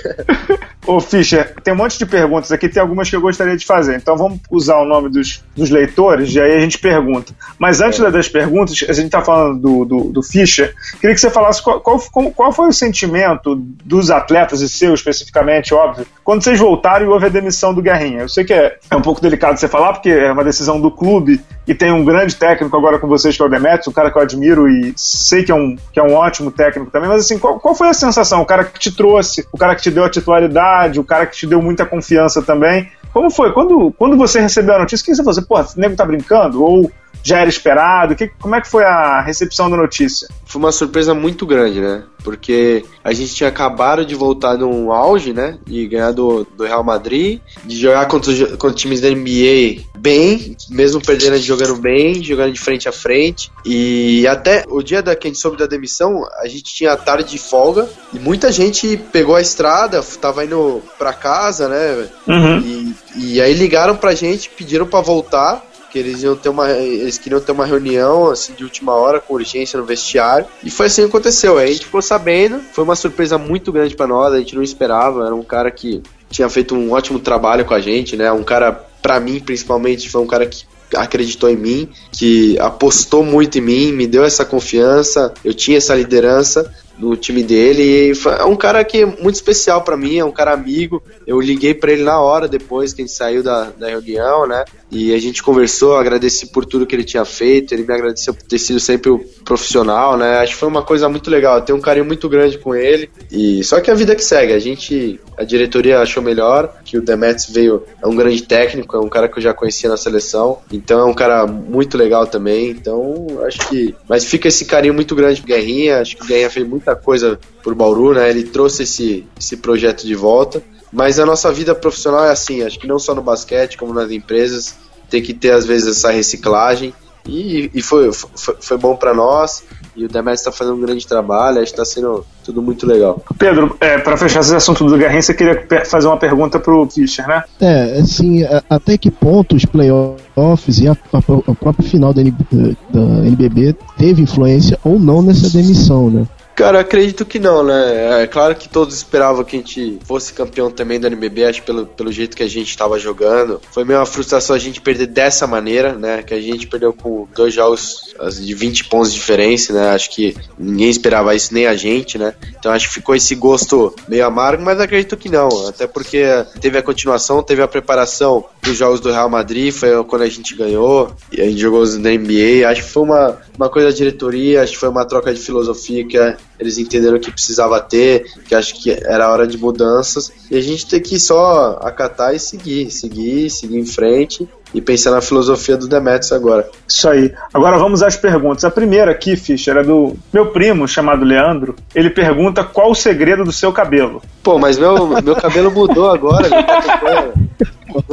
Ô, Fischer, tem um monte de perguntas aqui, tem algumas que eu gostaria de fazer. Então vamos usar o nome dos, dos leitores e aí a gente pergunta. Mas antes é. das perguntas, a gente está falando do, do, do, Fischer, queria que você falasse qual, qual, qual, foi o sentimento dos atletas e seu especificamente, óbvio, quando vocês voltaram e houve a demissão do Guerrinha. Eu sei que é, é um pouco delicado você falar, porque é uma decisão do clube e tem um grande técnico agora com vocês, que é o Demetrius, um cara que eu admiro e sei que é um, que é um ótimo técnico também, mas assim, qual, qual foi a sensação? O cara que te trouxe, o cara que te deu a titularidade, o cara que te deu muita confiança também. Como foi? Quando, quando você recebeu a notícia, o que você falou? Pô, o nego tá brincando? Ou já era esperado? Que, como é que foi a recepção da notícia? Foi uma surpresa muito grande, né? Porque a gente tinha acabado de voltar num auge, né? E ganhar do, do Real Madrid, de jogar contra, contra times da NBA bem, mesmo perdendo jogando bem, jogando de frente a frente. E até o dia da que a gente soube da demissão, a gente tinha tarde de folga e muita gente pegou a estrada, tava indo pra casa, né? Uhum. E, e aí ligaram pra gente, pediram para voltar que eles iam ter uma eles queriam ter uma reunião assim de última hora com urgência no vestiário. E foi assim que aconteceu. Aí a gente ficou sabendo. Foi uma surpresa muito grande para nós. A gente não esperava. Era um cara que tinha feito um ótimo trabalho com a gente né? Um cara para mim principalmente foi um cara que acreditou em mim, que apostou muito em mim, me deu essa confiança, eu tinha essa liderança no time dele e é um cara que é muito especial para mim, é um cara amigo. Eu liguei para ele na hora depois que a gente saiu da, da reunião, né? E a gente conversou, agradeci por tudo que ele tinha feito, ele me agradeceu por ter sido sempre o profissional, né? Acho que foi uma coisa muito legal, eu tenho um carinho muito grande com ele. E só que a vida que segue, a gente, a diretoria achou melhor, que o Demetrius veio, é um grande técnico, é um cara que eu já conhecia na seleção, então é um cara muito legal também. Então, acho que mas fica esse carinho muito grande pro Guerrinha, acho que o Guerrinha fez muita coisa por Bauru, né? Ele trouxe esse esse projeto de volta. Mas a nossa vida profissional é assim, acho que não só no basquete, como nas empresas, tem que ter às vezes essa reciclagem. E, e foi, foi, foi bom para nós. E o Demetrius está fazendo um grande trabalho, acho que está sendo tudo muito legal. Pedro, é, para fechar esse assunto do Garrinha, você queria fazer uma pergunta pro Fischer, né? É, assim, até que ponto os playoffs e a, a, a própria final da, da NBB teve influência ou não nessa demissão, né? Cara, acredito que não, né? É claro que todos esperavam que a gente fosse campeão também da NBB, acho pelo, pelo jeito que a gente estava jogando. Foi meio uma frustração a gente perder dessa maneira, né? Que a gente perdeu com dois jogos de 20 pontos de diferença, né? Acho que ninguém esperava isso, nem a gente, né? Então acho que ficou esse gosto meio amargo, mas acredito que não. Até porque teve a continuação, teve a preparação dos jogos do Real Madrid, foi quando a gente ganhou, e a gente jogou na NBA. Acho que foi uma, uma coisa da diretoria, acho que foi uma troca de filosofia que eles entenderam que precisava ter, que acho que era hora de mudanças, e a gente tem que só acatar e seguir, seguir, seguir em frente e pensar na filosofia do Demetrius agora. Isso aí. Agora vamos às perguntas. A primeira aqui, Fischer, é do meu primo chamado Leandro. Ele pergunta qual o segredo do seu cabelo. Pô, mas meu, meu cabelo mudou agora.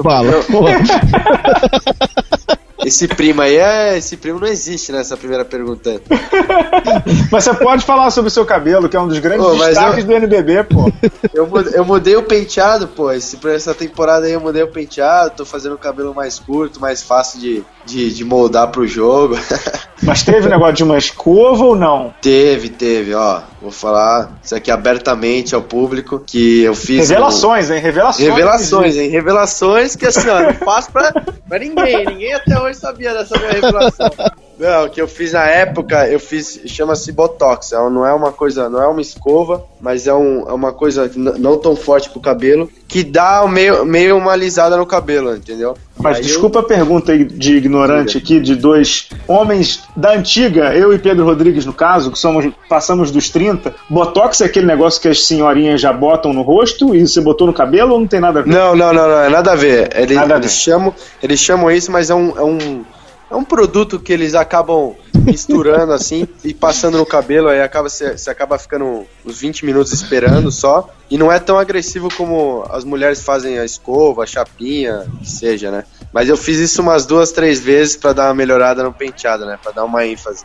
Fala. Esse primo aí é. Esse primo não existe nessa primeira pergunta. mas você pode falar sobre o seu cabelo, que é um dos grandes pô, destaques eu, do NBB, pô. Eu, eu mudei o penteado, pô. Esse, pra essa temporada aí eu mudei o penteado, tô fazendo o cabelo mais curto, mais fácil de, de, de moldar pro jogo. Mas teve negócio de uma escova ou não? Teve, teve, ó. Vou falar isso aqui abertamente ao público que eu fiz. Revelações, um... hein? Revelações. Revelações, hein? Revelações que assim, ó, não faço pra, pra ninguém. Ninguém até hoje sabia dessa minha revelação. Não, o que eu fiz na época, eu fiz, chama-se Botox. É, não é uma coisa, não é uma escova, mas é, um, é uma coisa não tão forte pro cabelo, que dá meio, meio uma alisada no cabelo, entendeu? Mas Aí desculpa eu... a pergunta de ignorante aqui, de dois homens da antiga, eu e Pedro Rodrigues no caso, que somos, passamos dos 30. Botox é aquele negócio que as senhorinhas já botam no rosto e você botou no cabelo ou não tem nada a ver? Não, não, não, não é nada a ver. Eles, nada a ver. Eles, chamam, eles chamam isso, mas é um, é um é um produto que eles acabam misturando assim e passando no cabelo, aí acaba você, você acaba ficando uns 20 minutos esperando só. E não é tão agressivo como as mulheres fazem a escova, a chapinha, que seja, né? Mas eu fiz isso umas duas, três vezes para dar uma melhorada no penteado, né? Para dar uma ênfase.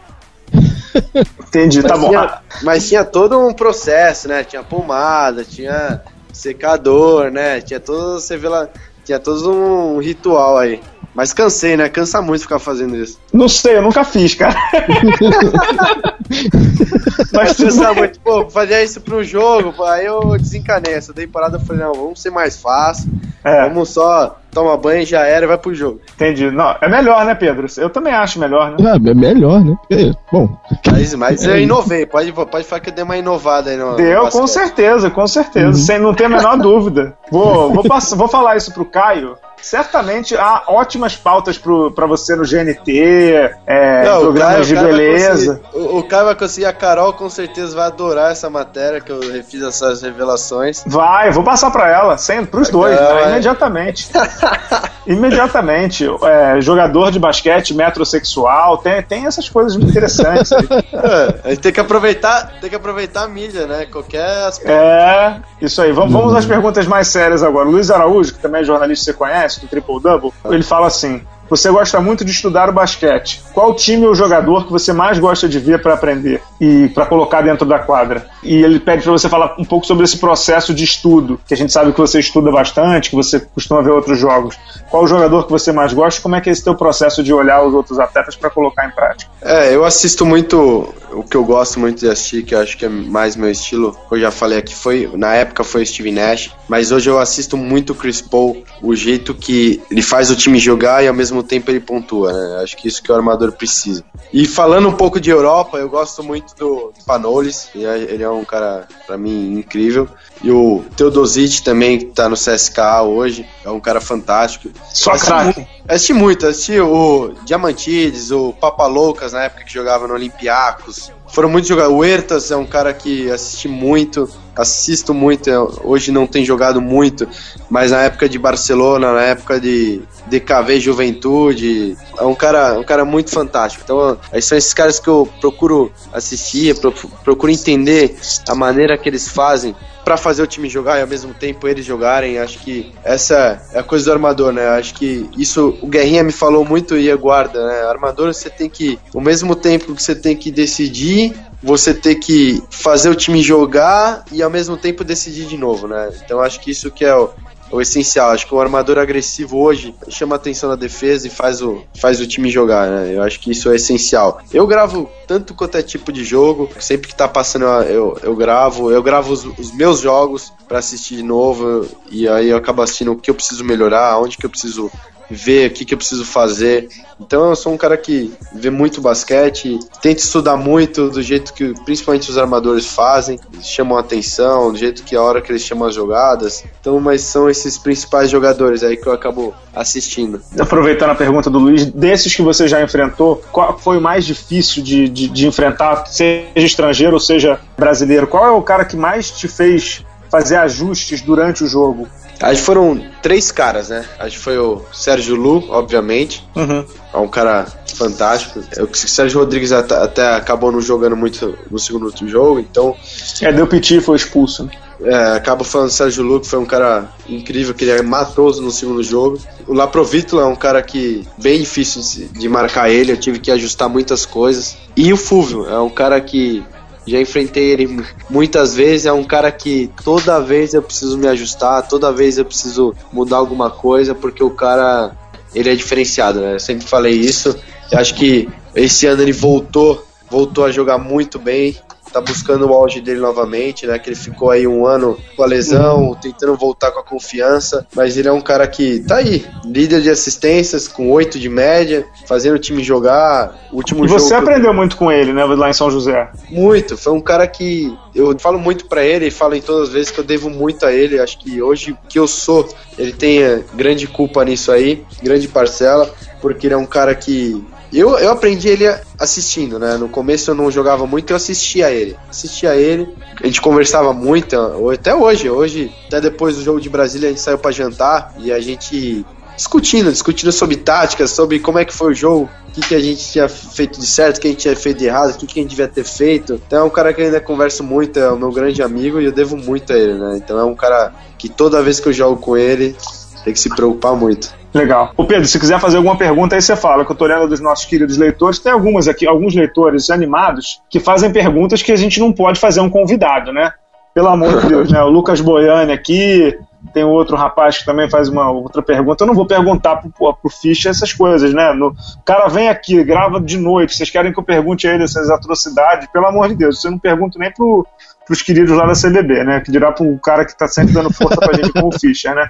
Entendi, tá mas tá tinha, bom. Mas tinha todo um processo, né? Tinha pomada, tinha secador, né? Tinha todo, você vê lá, tinha todo um ritual aí. Mas cansei, né? Cansa muito ficar fazendo isso. Não sei, eu nunca fiz, cara. Mas cansa muito. Pô, fazer isso pro jogo, aí eu desencanei. Essa temporada eu falei, não, vamos ser mais fácil. É. Vamos só tomar banho, já era e vai pro jogo. Entendi. Não, é melhor, né, Pedro? Eu também acho melhor, né? É, é melhor, né? É, bom. Mas, mas eu inovei. Pode, pode falar que eu dei uma inovada aí no. Deu, no com certeza, com certeza. Uhum. Sem não ter a menor dúvida. Vou, vou, vou falar isso pro Caio certamente há ótimas pautas para você no GNT, é, Não, programas Caio- de beleza. O, o Caio vai conseguir, a Carol com certeza vai adorar essa matéria que eu refiz essas revelações. Vai, vou passar pra ela, sem, pros dois, né? é. imediatamente. imediatamente. É, jogador de basquete metrosexual, tem, tem essas coisas muito interessantes. aí. É, a gente tem que aproveitar, tem que aproveitar a mídia, né? Qualquer aspecto. É, isso aí. Vamos, vamos às perguntas mais sérias agora. Luiz Araújo, que também é jornalista você conhece, do Triple Double, ele fala assim: Você gosta muito de estudar o basquete. Qual time ou jogador que você mais gosta de ver para aprender e para colocar dentro da quadra? E ele pede para você falar um pouco sobre esse processo de estudo, que a gente sabe que você estuda bastante, que você costuma ver outros jogos. Qual o jogador que você mais gosta? Como é que é esse teu processo de olhar os outros atletas para colocar em prática? É, eu assisto muito o que eu gosto muito de assistir, que eu acho que é mais meu estilo. Eu já falei aqui, foi na época foi o Steve Nash, mas hoje eu assisto muito o Chris Paul, o jeito que ele faz o time jogar e ao mesmo tempo ele pontua, né? Acho que isso que o armador precisa. E falando um pouco de Europa, eu gosto muito do Panolis, ele é- é um cara para mim incrível. E o Teodosic também, que tá no CSKA hoje, é um cara fantástico. Só craque. Assisti muito, assisti o Diamantides, o Papaloucas na época que jogava no Olympiacos. Foram muitos jogadores. O Ertas é um cara que assisti muito, assisto muito. é, Hoje não tem jogado muito, mas na época de Barcelona, na época de DKV Juventude, é um cara, um cara muito fantástico. Então, são esses caras que eu procuro assistir, pro- procuro entender a maneira que eles fazem para fazer o time jogar e ao mesmo tempo eles jogarem. Acho que essa é a coisa do armador, né? Acho que isso o Guerrinha me falou muito e aguarda, né? Armador você tem que, ao mesmo tempo que você tem que decidir, você tem que fazer o time jogar e ao mesmo tempo decidir de novo, né? Então acho que isso que é o o essencial. Acho que o armador agressivo hoje chama a atenção na defesa e faz o, faz o time jogar, né? Eu acho que isso é essencial. Eu gravo tanto quanto é tipo de jogo, sempre que tá passando eu, eu, gravo. Eu gravo os, os meus jogos pra assistir de novo e aí eu acabo assistindo o que eu preciso melhorar, onde que eu preciso ver, o que, que eu preciso fazer. Então eu sou um cara que vê muito basquete, tenta estudar muito do jeito que principalmente os armadores fazem, chamam atenção, do jeito que a hora que eles chamam as jogadas. Então, mas são esses principais jogadores aí que eu acabo assistindo. Aproveitando a pergunta do Luiz, desses que você já enfrentou, qual foi o mais difícil de, de, de enfrentar, seja estrangeiro ou seja brasileiro? Qual é o cara que mais te fez fazer ajustes durante o jogo? Que foram três caras, né? Acho que foi o Sérgio Lu, obviamente. Uhum. É um cara fantástico. O Sérgio Rodrigues até, até acabou não jogando muito no segundo jogo, então É, deu piti e foi expulso. né? É, acabo falando do Sérgio Lu, que foi um cara incrível, que ele é matoso no segundo jogo. O Laprovitlo é um cara que bem difícil de- de marcar ele, eu tive que ajustar muitas coisas. E o Fúvio é um cara que já enfrentei ele mu- muitas vezes, é um cara que toda vez eu preciso me ajustar, toda vez eu preciso mudar alguma coisa, porque o cara ele é diferenciado, né? Eu sempre falei isso. Eu acho que esse ano ele voltou, voltou a jogar muito bem. Tá buscando o auge dele novamente, né? Que ele ficou aí um ano com a lesão, tentando voltar com a confiança. Mas ele é um cara que tá aí, líder de assistências, com oito de média, fazendo o time jogar. O último E jogo. você eu- aprendeu muito com ele, né, lá em São José. muito, foi um cara que eu falo muito pra ele e falo em todas as vezes que eu devo muito a ele. Acho que hoje o que eu sou, ele tem grande culpa nisso aí, grande parcela, porque ele é um cara que. Eu, eu aprendi ele assistindo, né? No começo eu não jogava muito, eu assistia ele. Assistia ele, a gente conversava muito, até hoje. Hoje, até depois do jogo de Brasília, a gente saiu pra jantar e a gente discutindo, discutindo sobre táticas, sobre como é que foi o jogo, o que, que a gente tinha feito de certo, o que a gente tinha feito de errado, o que, que a gente devia ter feito. Então é um cara que eu ainda converso muito, é o meu grande amigo e eu devo muito a ele, né? Então é um cara que toda vez que eu jogo com ele, tem que se preocupar muito. Legal. Ô Pedro, se quiser fazer alguma pergunta, aí você fala, que eu tô olhando dos nossos queridos leitores. Tem algumas aqui, alguns leitores animados que fazem perguntas que a gente não pode fazer um convidado, né? Pelo amor de Deus, né? O Lucas Boiani aqui, tem outro rapaz que também faz uma outra pergunta. Eu não vou perguntar pro, pro, Ficha essas coisas, né? No, o cara vem aqui, grava de noite, vocês querem que eu pergunte a ele essas atrocidades? Pelo amor de Deus, você não pergunta nem pro, pros queridos lá da CBB, né? Que dirá pro cara que tá sempre dando força pra gente como o Fischer, né?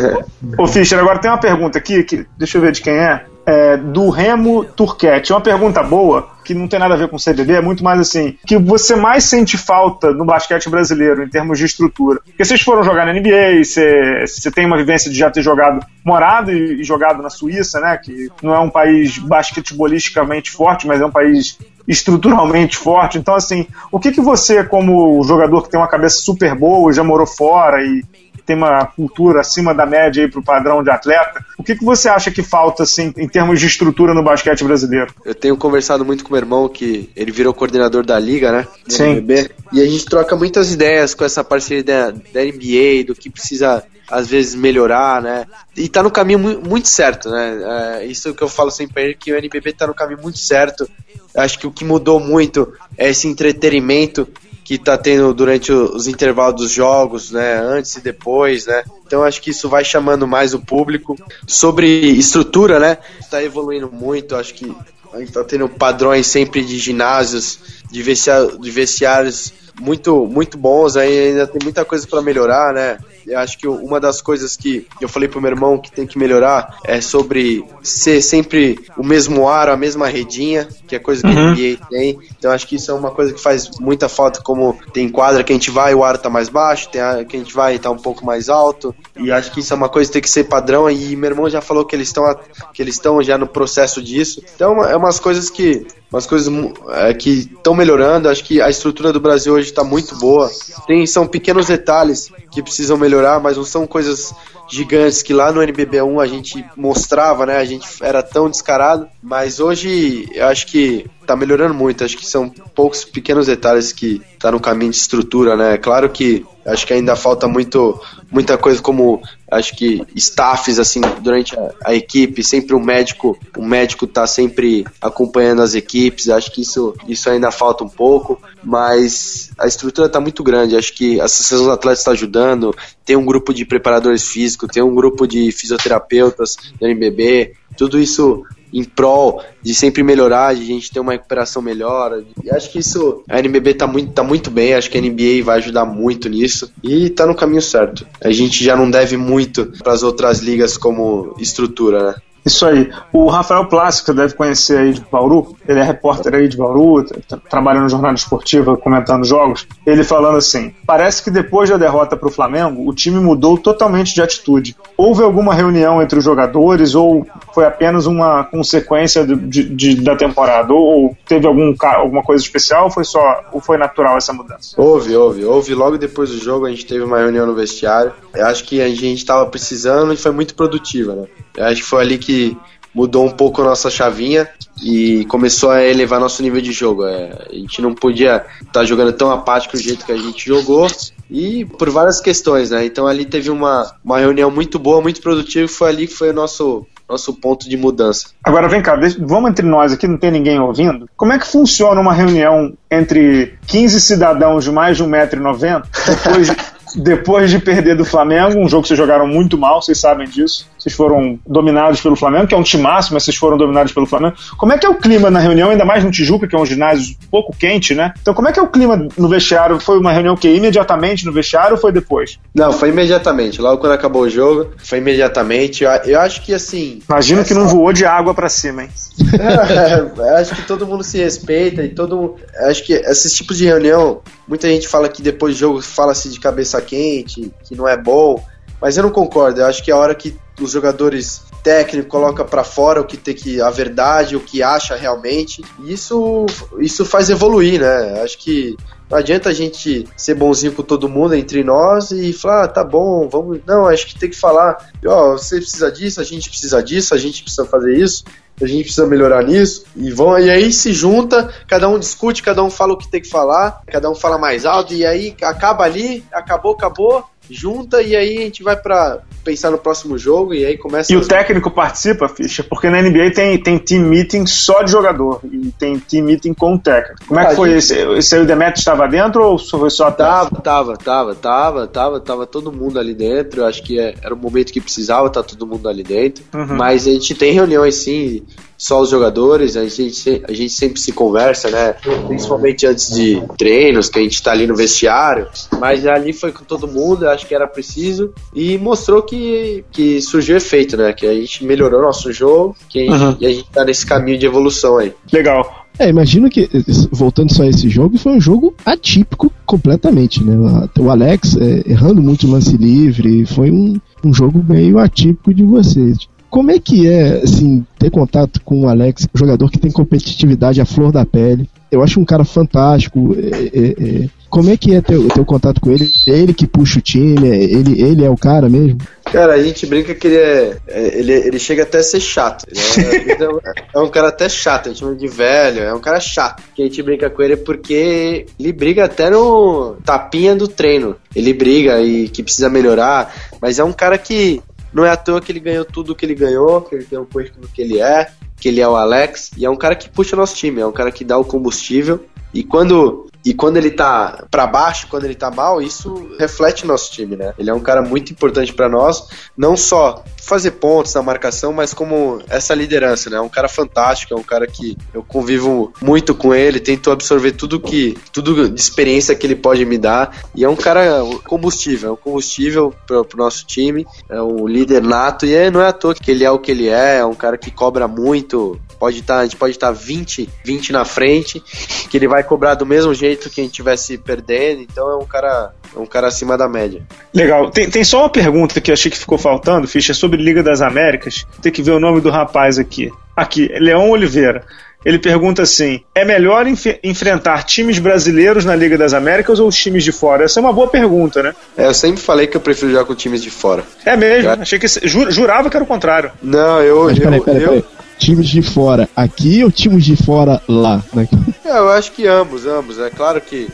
Ô Fischer, agora tem uma pergunta aqui, que, deixa eu ver de quem é. É, do Remo Turquete. É uma pergunta boa, que não tem nada a ver com CBD, é muito mais assim, que você mais sente falta no basquete brasileiro em termos de estrutura. Porque vocês foram jogar na NBA, você, você tem uma vivência de já ter jogado, morado e, e jogado na Suíça, né, que não é um país basquetebolisticamente forte, mas é um país estruturalmente forte. Então, assim, o que, que você, como jogador que tem uma cabeça super boa, já morou fora e tem uma cultura acima da média para o padrão de atleta, o que, que você acha que falta, assim, em termos de estrutura no basquete brasileiro? Eu tenho conversado muito com meu irmão, que ele virou coordenador da liga, né? Sim. NBB, e a gente troca muitas ideias com essa parceria da, da NBA, do que precisa às vezes melhorar, né? E tá no caminho muito certo, né? É, isso que eu falo sempre que o NBB tá no caminho muito certo. Acho que o que mudou muito é esse entretenimento que tá tendo durante os intervalos dos jogos, né? Antes e depois, né? Então acho que isso vai chamando mais o público. Sobre estrutura, né? Tá evoluindo muito, acho que a gente tá tendo padrões sempre de ginásios, de, vestiários, muito, muito bons, aí ainda tem muita coisa para melhorar, né? Eu acho que uma das coisas que eu falei pro meu irmão que tem que melhorar é sobre ser sempre o mesmo ar, a mesma redinha, que é coisa que uhum. a NBA tem. Então acho que isso é uma coisa que faz muita falta, como tem quadra que a gente vai o ar tá mais baixo, tem a que a gente vai tá um pouco mais alto. E acho que isso é uma coisa que tem que ser padrão. E meu irmão já falou que eles estão que eles estão já no processo disso. Então é umas coisas que umas coisas é, que estão melhorando. Acho que a estrutura do Brasil hoje está muito boa. Tem, são pequenos detalhes que precisam melhorar, mas não são coisas gigantes que lá no NBB1 a gente mostrava, né? A gente era tão descarado, mas hoje eu acho que tá melhorando muito. Acho que são poucos pequenos detalhes que tá no caminho de estrutura, né? Claro que acho que ainda falta muito muita coisa como acho que staffs assim durante a, a, equipe, sempre o médico, o médico tá sempre acompanhando as equipes. Acho que isso isso ainda falta um pouco, mas a estrutura tá muito grande. Acho que a Associação dos Atletas está ajudando, tem um grupo de preparadores físicos, tem um grupo de fisioterapeutas do NBB, tudo isso em prol de sempre melhorar, de a gente ter uma recuperação melhor. E acho que isso, a NBB tá muito, tá muito bem, acho que a NBA vai ajudar muito nisso e tá no caminho certo. A gente já não deve muito para as outras ligas como estrutura, né? Isso aí. O Rafael você deve conhecer aí de Bauru, ele é repórter aí de Bauru, trabalha no jornal esportivo, comentando jogos. Ele falando assim: parece que depois da derrota para o Flamengo, o time mudou totalmente de atitude. Houve alguma reunião entre os jogadores ou foi apenas uma consequência de, de, da temporada? Ou teve algum, alguma coisa especial ou foi só ou foi natural essa mudança? Houve, houve. Houve logo depois do jogo, a gente teve uma reunião no vestiário. Eu acho que a gente estava precisando e foi muito produtiva, né? Acho que foi ali que mudou um pouco a nossa chavinha e começou a elevar nosso nível de jogo. É, a gente não podia estar tá jogando tão apático do jeito que a gente jogou e por várias questões, né? Então ali teve uma, uma reunião muito boa, muito produtiva e foi ali que foi o nosso nosso ponto de mudança. Agora vem cá, deixa, vamos entre nós aqui, não tem ninguém ouvindo. Como é que funciona uma reunião entre 15 cidadãos de mais de 1,90m depois de, depois de perder do Flamengo, um jogo que vocês jogaram muito mal, vocês sabem disso. Vocês foram dominados pelo Flamengo, que é um timaço, mas vocês foram dominados pelo Flamengo. Como é que é o clima na reunião, ainda mais no Tijuca, que é um ginásio pouco quente, né? Então, como é que é o clima no vestiário? Foi uma reunião que imediatamente no vestiário ou foi depois? Não, foi imediatamente. Logo quando acabou o jogo, foi imediatamente. Eu, eu acho que assim. Imagino essa... que não voou de água para cima, hein? é, acho que todo mundo se respeita e todo. Acho que esses tipos de reunião, muita gente fala que depois do jogo fala-se de cabeça quente, que não é bom. Mas eu não concordo. Eu acho que a hora que os jogadores técnicos coloca para fora o que tem que a verdade, o que acha realmente, isso isso faz evoluir, né? Acho que não adianta a gente ser bonzinho com todo mundo entre nós e falar, ah, tá bom, vamos. Não, acho que tem que falar, ó, oh, você precisa disso, a gente precisa disso, a gente precisa fazer isso, a gente precisa melhorar nisso. E vão e aí se junta, cada um discute, cada um fala o que tem que falar, cada um fala mais alto e aí acaba ali, acabou, acabou junta e aí a gente vai para pensar no próximo jogo e aí começa. E o técnico participa, Ficha? Porque na NBA tem, tem team meeting só de jogador e tem team meeting com o técnico. Como é que ah, foi gente... esse? Esse aí o Demetrio estava dentro ou foi só tava, tava, tava, tava, tava, tava todo mundo ali dentro. Eu acho que é, era o momento que precisava estar tá todo mundo ali dentro. Uhum. Mas a gente tem reuniões sim só os jogadores, a gente, a gente sempre se conversa, né? Principalmente antes de treinos, que a gente tá ali no vestiário. Mas ali foi com todo mundo, acho que era preciso. E mostrou que, que surgiu efeito, né? Que a gente melhorou nosso jogo que a gente, uhum. e a gente tá nesse caminho de evolução aí. Legal. É, imagino que, voltando só a esse jogo, foi um jogo atípico completamente, né? O Alex é, errando muito lance livre, foi um, um jogo meio atípico de vocês. Como é que é, assim, ter contato com o Alex, jogador que tem competitividade à flor da pele? Eu acho um cara fantástico. É, é, é. Como é que é ter, ter contato com ele? É ele que puxa o time? É ele, ele é o cara mesmo? Cara, a gente brinca que ele é. é ele, ele chega até a ser chato. Ele é, é, um cara até chato, a gente chama de velho, é um cara chato. Que a gente brinca com ele porque ele briga até no tapinha do treino. Ele briga e que precisa melhorar, mas é um cara que não é à toa que ele ganhou tudo que ele ganhou, que ele tem o currículo que ele é, que ele é o Alex, e é um cara que puxa nosso time, é um cara que dá o combustível. E quando e quando ele tá para baixo, quando ele tá mal, isso reflete nosso time, né? Ele é um cara muito importante para nós, não só fazer pontos na marcação, mas como essa liderança, né? É um cara fantástico, é um cara que eu convivo muito com ele, tento absorver tudo que tudo de experiência que ele pode me dar e é um cara combustível, é um combustível pro, pro nosso time, é um líder nato e é, não é à toa que ele é o que ele é, é um cara que cobra muito, pode estar, tá, a gente pode estar tá 20, 20 na frente, que ele vai cobrar do mesmo jeito que a gente estivesse perdendo, então é um cara, é um cara acima da média. Legal. Tem, tem só uma pergunta que eu achei que ficou faltando, Ficha, sobre Liga das Américas. Tem que ver o nome do rapaz aqui. Aqui, Leão Oliveira. Ele pergunta assim: é melhor enf enfrentar times brasileiros na Liga das Américas ou os times de fora? Essa é uma boa pergunta, né? É, eu sempre falei que eu prefiro jogar com times de fora. É mesmo? Achei que jurava que era o contrário. Não, eu. Mas, peraí, peraí, peraí times de fora aqui ou times de fora lá? Né? É, eu acho que ambos, ambos. É claro que,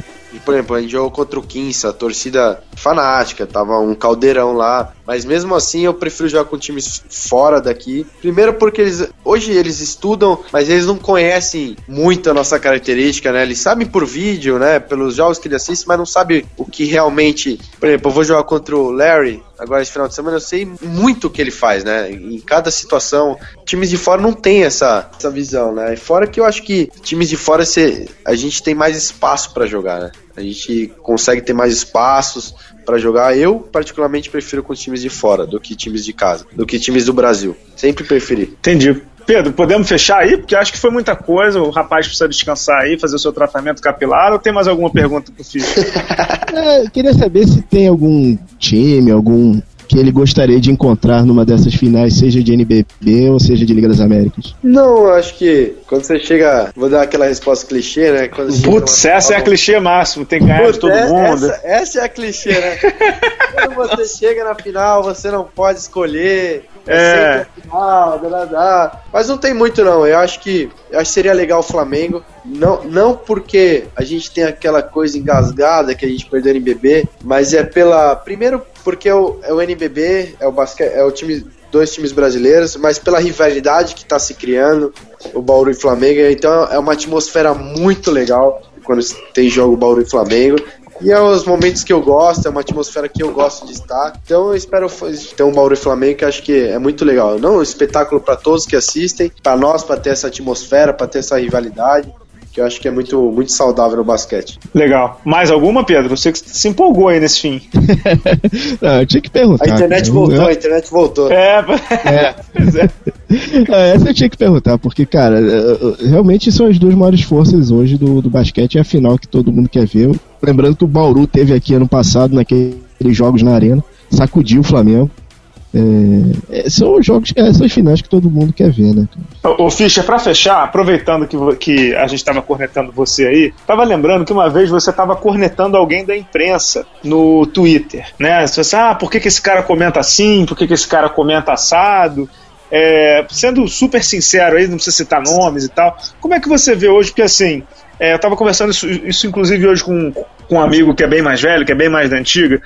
por exemplo, a gente jogou contra o Kings, a torcida fanática, tava um caldeirão lá. Mas mesmo assim eu prefiro jogar com times fora daqui. Primeiro porque eles hoje eles estudam, mas eles não conhecem muito a nossa característica, né? Eles sabem por vídeo, né? Pelos jogos que eles assistem, mas não sabem o que realmente. Por exemplo, eu vou jogar contra o Larry agora esse final de semana, eu sei muito o que ele faz, né? Em cada situação, times de fora não tem essa, essa visão, né? E fora que eu acho que times de fora você, a gente tem mais espaço para jogar, né? A gente consegue ter mais espaços para jogar. Eu, particularmente, prefiro com times de fora do que times de casa, do que times do Brasil. Sempre preferi. Entendi. Pedro, podemos fechar aí? Porque acho que foi muita coisa. O rapaz precisa descansar aí, fazer o seu tratamento capilar. Ou tem mais alguma pergunta pro Ficha? é, queria saber se tem algum time, algum que ele gostaria de encontrar numa dessas finais, seja de NBB ou seja de Liga das Américas? Não, eu acho que quando você chega. Vou dar aquela resposta clichê, né? Putz, essa é a clichê máximo, tem que ganhar Putz, de todo é, mundo. Essa, essa, é a clichê, né? quando você chega na final, você não pode escolher. É. Mas não tem muito, não. Eu acho que, eu acho que seria legal o Flamengo. Não, não porque a gente tem aquela coisa engasgada que a gente perdeu em BB, mas é pela. Primeiro, porque é o, é o NBB, é o, basquete, é o time dois times brasileiros, mas pela rivalidade que está se criando, o Bauru e Flamengo, então é uma atmosfera muito legal quando tem jogo Bauru e Flamengo. E é os momentos que eu gosto, é uma atmosfera que eu gosto de estar. Então eu espero ter um Bauru e Flamengo que acho que é muito legal. Não um espetáculo para todos que assistem, para nós, para ter essa atmosfera, para ter essa rivalidade que eu acho que é muito, muito saudável no basquete. Legal. Mais alguma, Pedro? Você que se empolgou aí nesse fim. Não, eu tinha que perguntar. A internet voltou, eu... a internet voltou. É, é. é. Essa eu tinha que perguntar, porque, cara, realmente são as duas maiores forças hoje do, do basquete, é a final que todo mundo quer ver. Lembrando que o Bauru teve aqui ano passado, naqueles jogos na arena, sacudiu o Flamengo. É, é, são os jogos, é, são as finais que todo mundo quer ver, né? Ô, Fischer, pra fechar, aproveitando que, que a gente estava cornetando você aí, tava lembrando que uma vez você estava cornetando alguém da imprensa no Twitter, né? Você assim, ah, por que, que esse cara comenta assim? Por que, que esse cara comenta assado? É, sendo super sincero aí, não precisa citar nomes e tal, como é que você vê hoje? Porque assim, é, eu estava conversando isso, isso, inclusive hoje com, com um amigo que é bem mais velho, que é bem mais da antiga,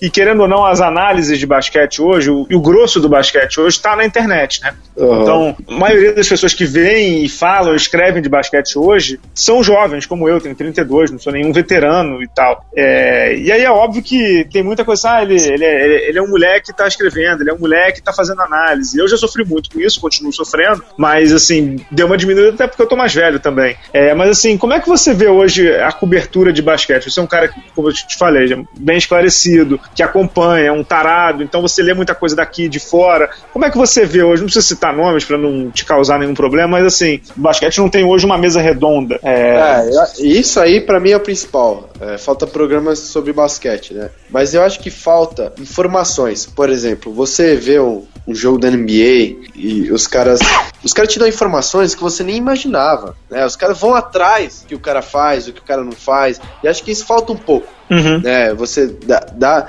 e querendo ou não, as análises de basquete hoje, o, e o grosso do basquete hoje está na internet, né? Uhum. Então, a maioria das pessoas que veem e falam, escrevem de basquete hoje, são jovens, como eu, tenho 32, não sou nenhum veterano e tal. É, e aí é óbvio que tem muita coisa, ah, ele, ele, é, ele é um moleque que está escrevendo, ele é um moleque que está fazendo análise. Eu já sofri muito com isso, continuo sofrendo, mas assim, deu uma diminuída até porque eu tô mais velho também. É, mas assim, como é que você vê hoje a cobertura de basquete? Você é um cara que, como eu te falei, bem esclarecido, que acompanha, é um tarado, então você lê muita coisa daqui de fora. Como é que você vê hoje? Não precisa citar nomes para não te causar nenhum problema, mas assim, o basquete não tem hoje uma mesa redonda. É, é isso aí para mim é o principal. É, falta programas sobre basquete, né? Mas eu acho que falta informações. Por exemplo, você vê um, um jogo da NBA e os caras. Os caras te dão informações que você nem imaginava. Né? Os caras vão atrás do que o cara faz, o que o cara não faz. E acho que isso falta um pouco. Uhum. Né? Você dá, dá,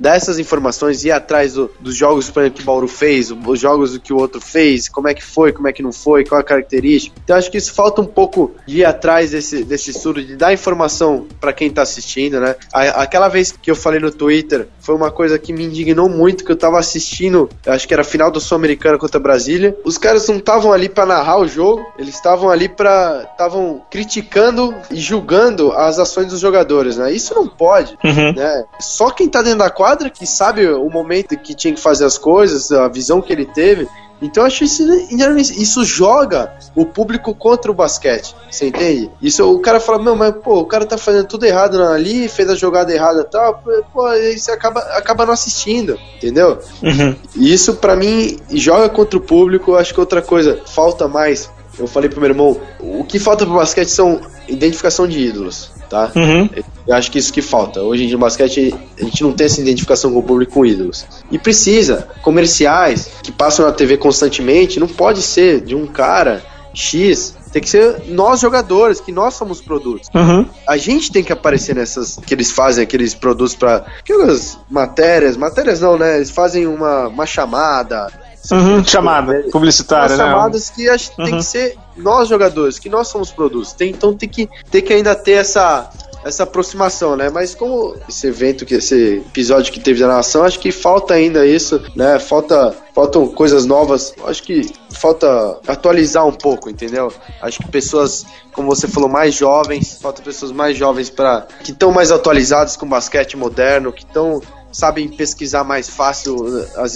dá, essas informações, ir atrás do, dos jogos por exemplo, que o Bauru fez, os jogos que o outro fez, como é que foi, como é que não foi, qual a característica. Então acho que isso falta um pouco de ir atrás desse, desse estudo, de dar informação para quem tá assistindo, né? aquela vez que eu falei no Twitter, foi uma coisa que me indignou muito, que eu tava assistindo, acho que era a final do Sul-Americano contra Brasília. Os caras não estavam ali para narrar o jogo, eles estavam ali para estavam criticando e julgando as ações dos jogadores, né? Isso não pode pode. Uhum. Né? Só quem tá dentro da quadra que sabe o momento que tinha que fazer as coisas, a visão que ele teve. Então eu acho isso isso joga o público contra o basquete, você entende? Isso o cara fala, meu, mas pô, o cara tá fazendo tudo errado ali, fez a jogada errada e tal, pô, aí você acaba, acaba não assistindo, entendeu? Uhum. Isso para mim joga contra o público, acho que outra coisa, falta mais. Eu falei pro meu irmão, o que falta pro basquete são identificação de ídolos tá? Uhum. Eu acho que isso que falta. Hoje em dia no basquete a gente não tem essa identificação com o público com ídolos. E precisa. Comerciais que passam na TV constantemente não pode ser de um cara X tem que ser nós jogadores, que nós somos produtos. Uhum. A gente tem que aparecer nessas que eles fazem aqueles produtos para aquelas matérias, matérias não, né? Eles fazem uma, uma chamada. Uhum, chamada publicitária, né? chamadas que acho que uhum. tem que ser nós jogadores, que nós somos produtos. Tem, então tem que, tem que ainda ter essa essa aproximação, né? Mas como esse evento, que esse episódio que teve da nação, acho que falta ainda isso, né? Falta faltam coisas novas. Acho que falta atualizar um pouco, entendeu? Acho que pessoas, como você falou, mais jovens, falta pessoas mais jovens para que estão mais atualizadas com basquete moderno, que estão sabem pesquisar mais fácil as,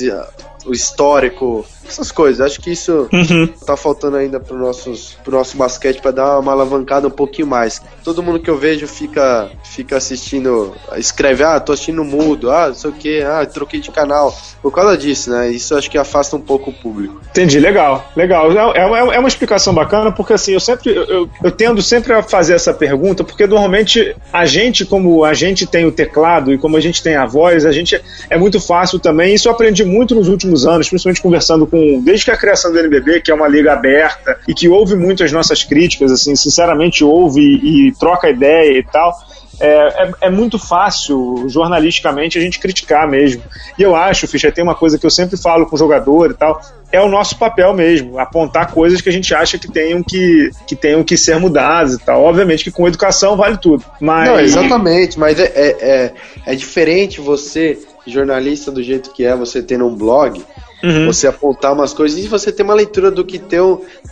o histórico, essas coisas. Acho que isso uhum. tá faltando ainda pro, nossos, pro nosso basquete para dar uma alavancada um pouquinho mais. Todo mundo que eu vejo fica, fica assistindo, escreve, ah, tô assistindo mudo, ah, não sei o que, ah, troquei de canal. Por causa disso, né? Isso acho que afasta um pouco o público. Entendi, legal, legal. É, é, uma, é uma explicação bacana, porque assim, eu sempre, eu, eu tendo sempre a fazer essa pergunta, porque normalmente a gente, como a gente tem o teclado e como a gente tem a voz, a gente é muito fácil também. Isso eu aprendi muito nos últimos anos, principalmente conversando com, desde que a criação do NBB, que é uma liga aberta e que ouve muito as nossas críticas, assim, sinceramente ouve e, e troca ideia e tal. É, é, é, muito fácil, jornalisticamente, a gente criticar mesmo. E eu acho, Fischer, tem uma coisa que eu sempre falo com o jogador e tal, é o nosso papel mesmo, apontar coisas que a gente acha que tenham que, que, tenham que ser mudadas e tal. Obviamente que com educação vale tudo. Mas... Não, exatamente, mas é, é, é, é diferente você, jornalista do jeito que é, você ter um blog, Uhum. Você apontar umas coisas e você ter uma leitura do que ter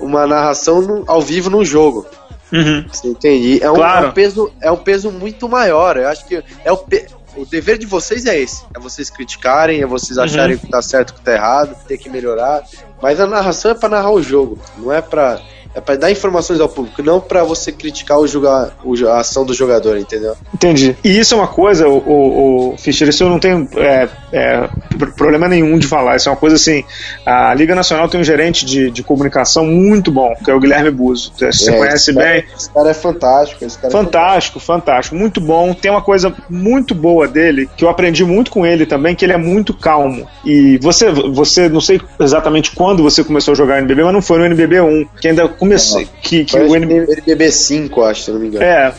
uma narração no, ao vivo no jogo. Uhum. Você entende? É um, claro. é um, peso, é um peso muito maior. Eu acho que é o, pe... o dever de vocês é esse. É vocês criticarem, é vocês uhum. acharem que tá certo, que tá errado, tem que melhorar. Mas a narração é para narrar o jogo, não é para é para dar informações ao público, não para você criticar o jogar, a ação do jogador, entendeu? Entendi. E isso é uma coisa, o, o, o Fischer, isso eu não tenho é, é, problema nenhum de falar. Isso é uma coisa assim. A Liga Nacional tem um gerente de, de comunicação muito bom, que é o Guilherme Buzo. Você é, conhece esse bem? Cara, esse cara é fantástico. Esse cara fantástico, é fantástico, fantástico. Muito bom. Tem uma coisa muito boa dele, que eu aprendi muito com ele também, que ele é muito calmo. E você, você não sei exatamente quando você começou a jogar NBB, mas não foi no NBB 1, que ainda comecei. Que, que o NBB 5, acho, se não me engano. É,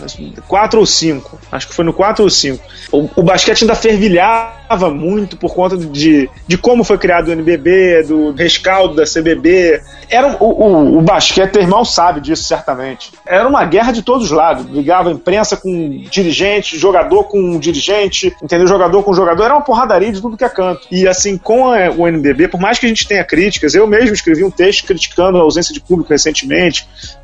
4 ou 5. Acho que foi no 4 ou 5. O, o basquete ainda fervilhava muito por conta de, de como foi criado o NBB, do rescaldo da CBB. Era, o, o, o basquete, irmão sabe disso, certamente. Era uma guerra de todos os lados. Ligava imprensa com dirigente, jogador com dirigente, entendeu? Jogador com jogador. Era uma porradaria de tudo que é canto. E assim, com a, o NBB, por mais que a gente tenha críticas, eu mesmo escrevi um texto criticando a ausência de público recentemente,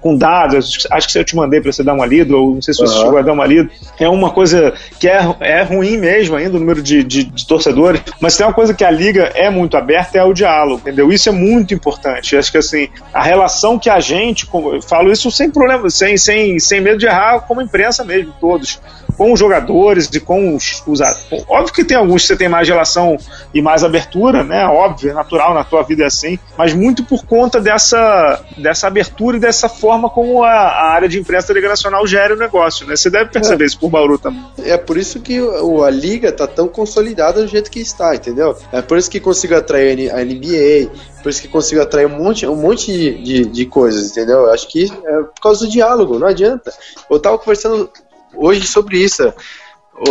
com dados. Acho que eu te mandei para você dar uma lida, ou não sei se você uhum. chegou a dar uma lida. É uma coisa que é, é ruim mesmo ainda, o número de, de, de torcedores. Mas tem uma coisa que a liga é muito aberta, é o diálogo, entendeu? Isso é muito importante. Acho que assim, a relação que a gente, eu falo isso sem problema, sem, sem, sem medo de errar, como imprensa mesmo, todos com os jogadores e com os, os. Óbvio que tem alguns que você tem mais relação e mais abertura, né? Óbvio, é natural, na tua vida é assim, mas muito por conta dessa, dessa abertura e dessa forma como a, a área de imprensa da Liga Nacional gera o negócio, né? Você deve perceber é. isso por Bauru também. É por isso que a Liga tá tão consolidada do jeito que está, entendeu? É por isso que consigo atrair a NBA, por isso que consigo atrair um monte, um monte de, de, de coisas, entendeu? Eu acho que é por causa do diálogo, não adianta. Eu tava conversando hoje sobre isso.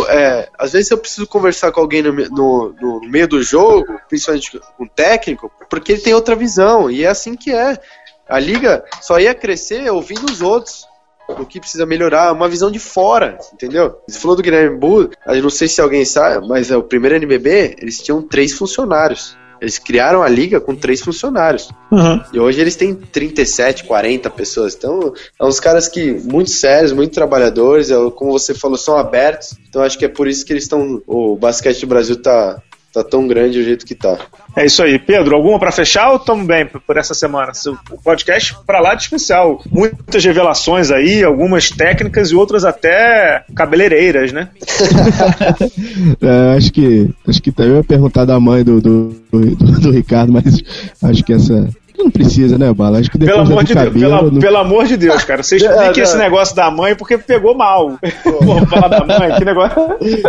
É, às vezes eu preciso conversar com alguém no, no, no, meio do jogo, principalmente com um técnico, porque ele tem outra visão, e é assim que é. A liga só ia crescer ouvindo os outros. O que precisa melhorar, uma visão de fora, entendeu? Você falou do Guilherme Bull, eu não sei se alguém sabe, mas é o primeiro NBB, eles tinham três funcionários. Eles criaram a liga com três funcionários. Uhum. E hoje eles têm 37, 40 pessoas. Então, são uns caras que muito sérios, muito trabalhadores, é como você falou, são abertos. Então acho que é por isso que eles estão. O basquete do Brasil tá, tá tão grande o jeito que tá. É isso aí. Pedro, alguma para fechar ou estamos bem por essa semana? O podcast para lá de especial. Muitas revelações aí, algumas técnicas e outras até cabeleireiras, né? é, acho que acho que também ia perguntar da mãe do, do, do, do Ricardo, mas acho que essa não precisa, né, Bala? Acho que depois pelo amor de cabelo, Deus, pela, não... pelo amor de Deus, cara. Você explique é, esse negócio da mãe porque pegou mal. Pô, falar da mãe, que negócio.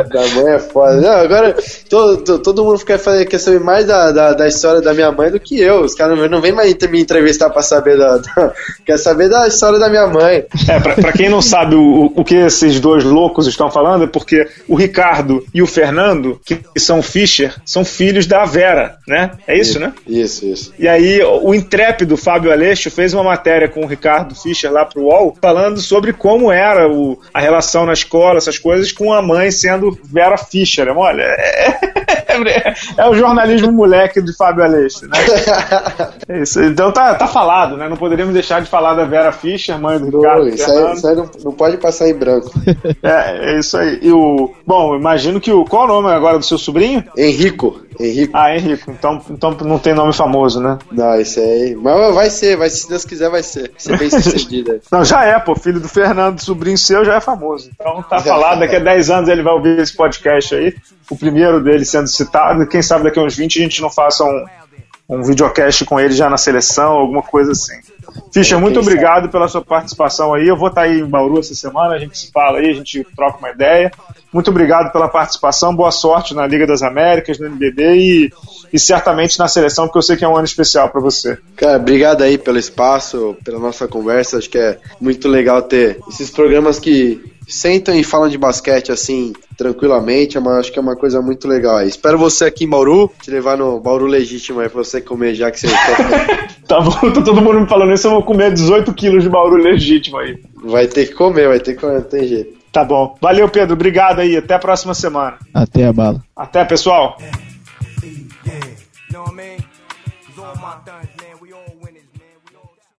Da mãe é foda. Não, agora todo, todo mundo quer, fazer, quer saber mais da, da, da, história da minha mãe do que eu. Os caras não, não vêm mais me entrevistar pra saber da, da, Quer saber da história da minha mãe. É, pra, pra quem não sabe o, o que esses dois loucos estão falando, é porque o Ricardo e o Fernando, que são Fischer, são filhos da Vera, né? É isso, isso né? Isso, isso. E aí o intrépido Fábio Aleixo fez uma matéria com o Ricardo Fischer lá pro UOL, falando sobre como era o, a relação na escola, essas coisas, com a mãe sendo Vera Fischer. Olha, é, é, é o jornalismo moleque de Fábio Aleixo, né? É isso, então tá, tá falado, né? Não poderíamos deixar de falar da Vera Fischer, mãe do Ricardo. Isso aí, isso aí não, não, pode passar em branco. É, é isso aí. E o, bom, imagino que o. Qual o nome agora do seu sobrinho? Henrico. Henrico. Ah, Henrico. Então, então não tem nome famoso, né? Não, esse aí. Mas vai ser, vai, se Deus quiser, vai ser. Ser bem sucedido. não, já é, pô. Filho do Fernando, sobrinho seu, já é famoso. Então tá falado, daqui a 10 anos ele vai ouvir esse podcast aí. O primeiro dele sendo citado. Quem sabe daqui a uns 20 a gente não faça um, um videocast com ele já na seleção, alguma coisa assim. Fischer, muito obrigado pela sua participação aí. Eu vou estar aí em Bauru essa semana, a gente se fala aí, a gente troca uma ideia. Muito obrigado pela participação, boa sorte na Liga das Américas, no NBB e, e certamente na seleção, porque eu sei que é um ano especial para você. Cara, obrigado aí pelo espaço, pela nossa conversa. Acho que é muito legal ter esses programas que sentam e falam de basquete assim, tranquilamente. É uma, acho que é uma coisa muito legal aí. Espero você aqui em Bauru, te levar no Bauru Legítimo aí pra você comer, já que você quer Tá bom, tá todo mundo me falando isso, eu vou comer 18 quilos de Bauru Legítimo aí. Vai ter que comer, vai ter que comer, não tem jeito. Tá bom. Valeu, Pedro. Obrigado aí. Até a próxima semana. Até a bala. Até, pessoal. Yeah.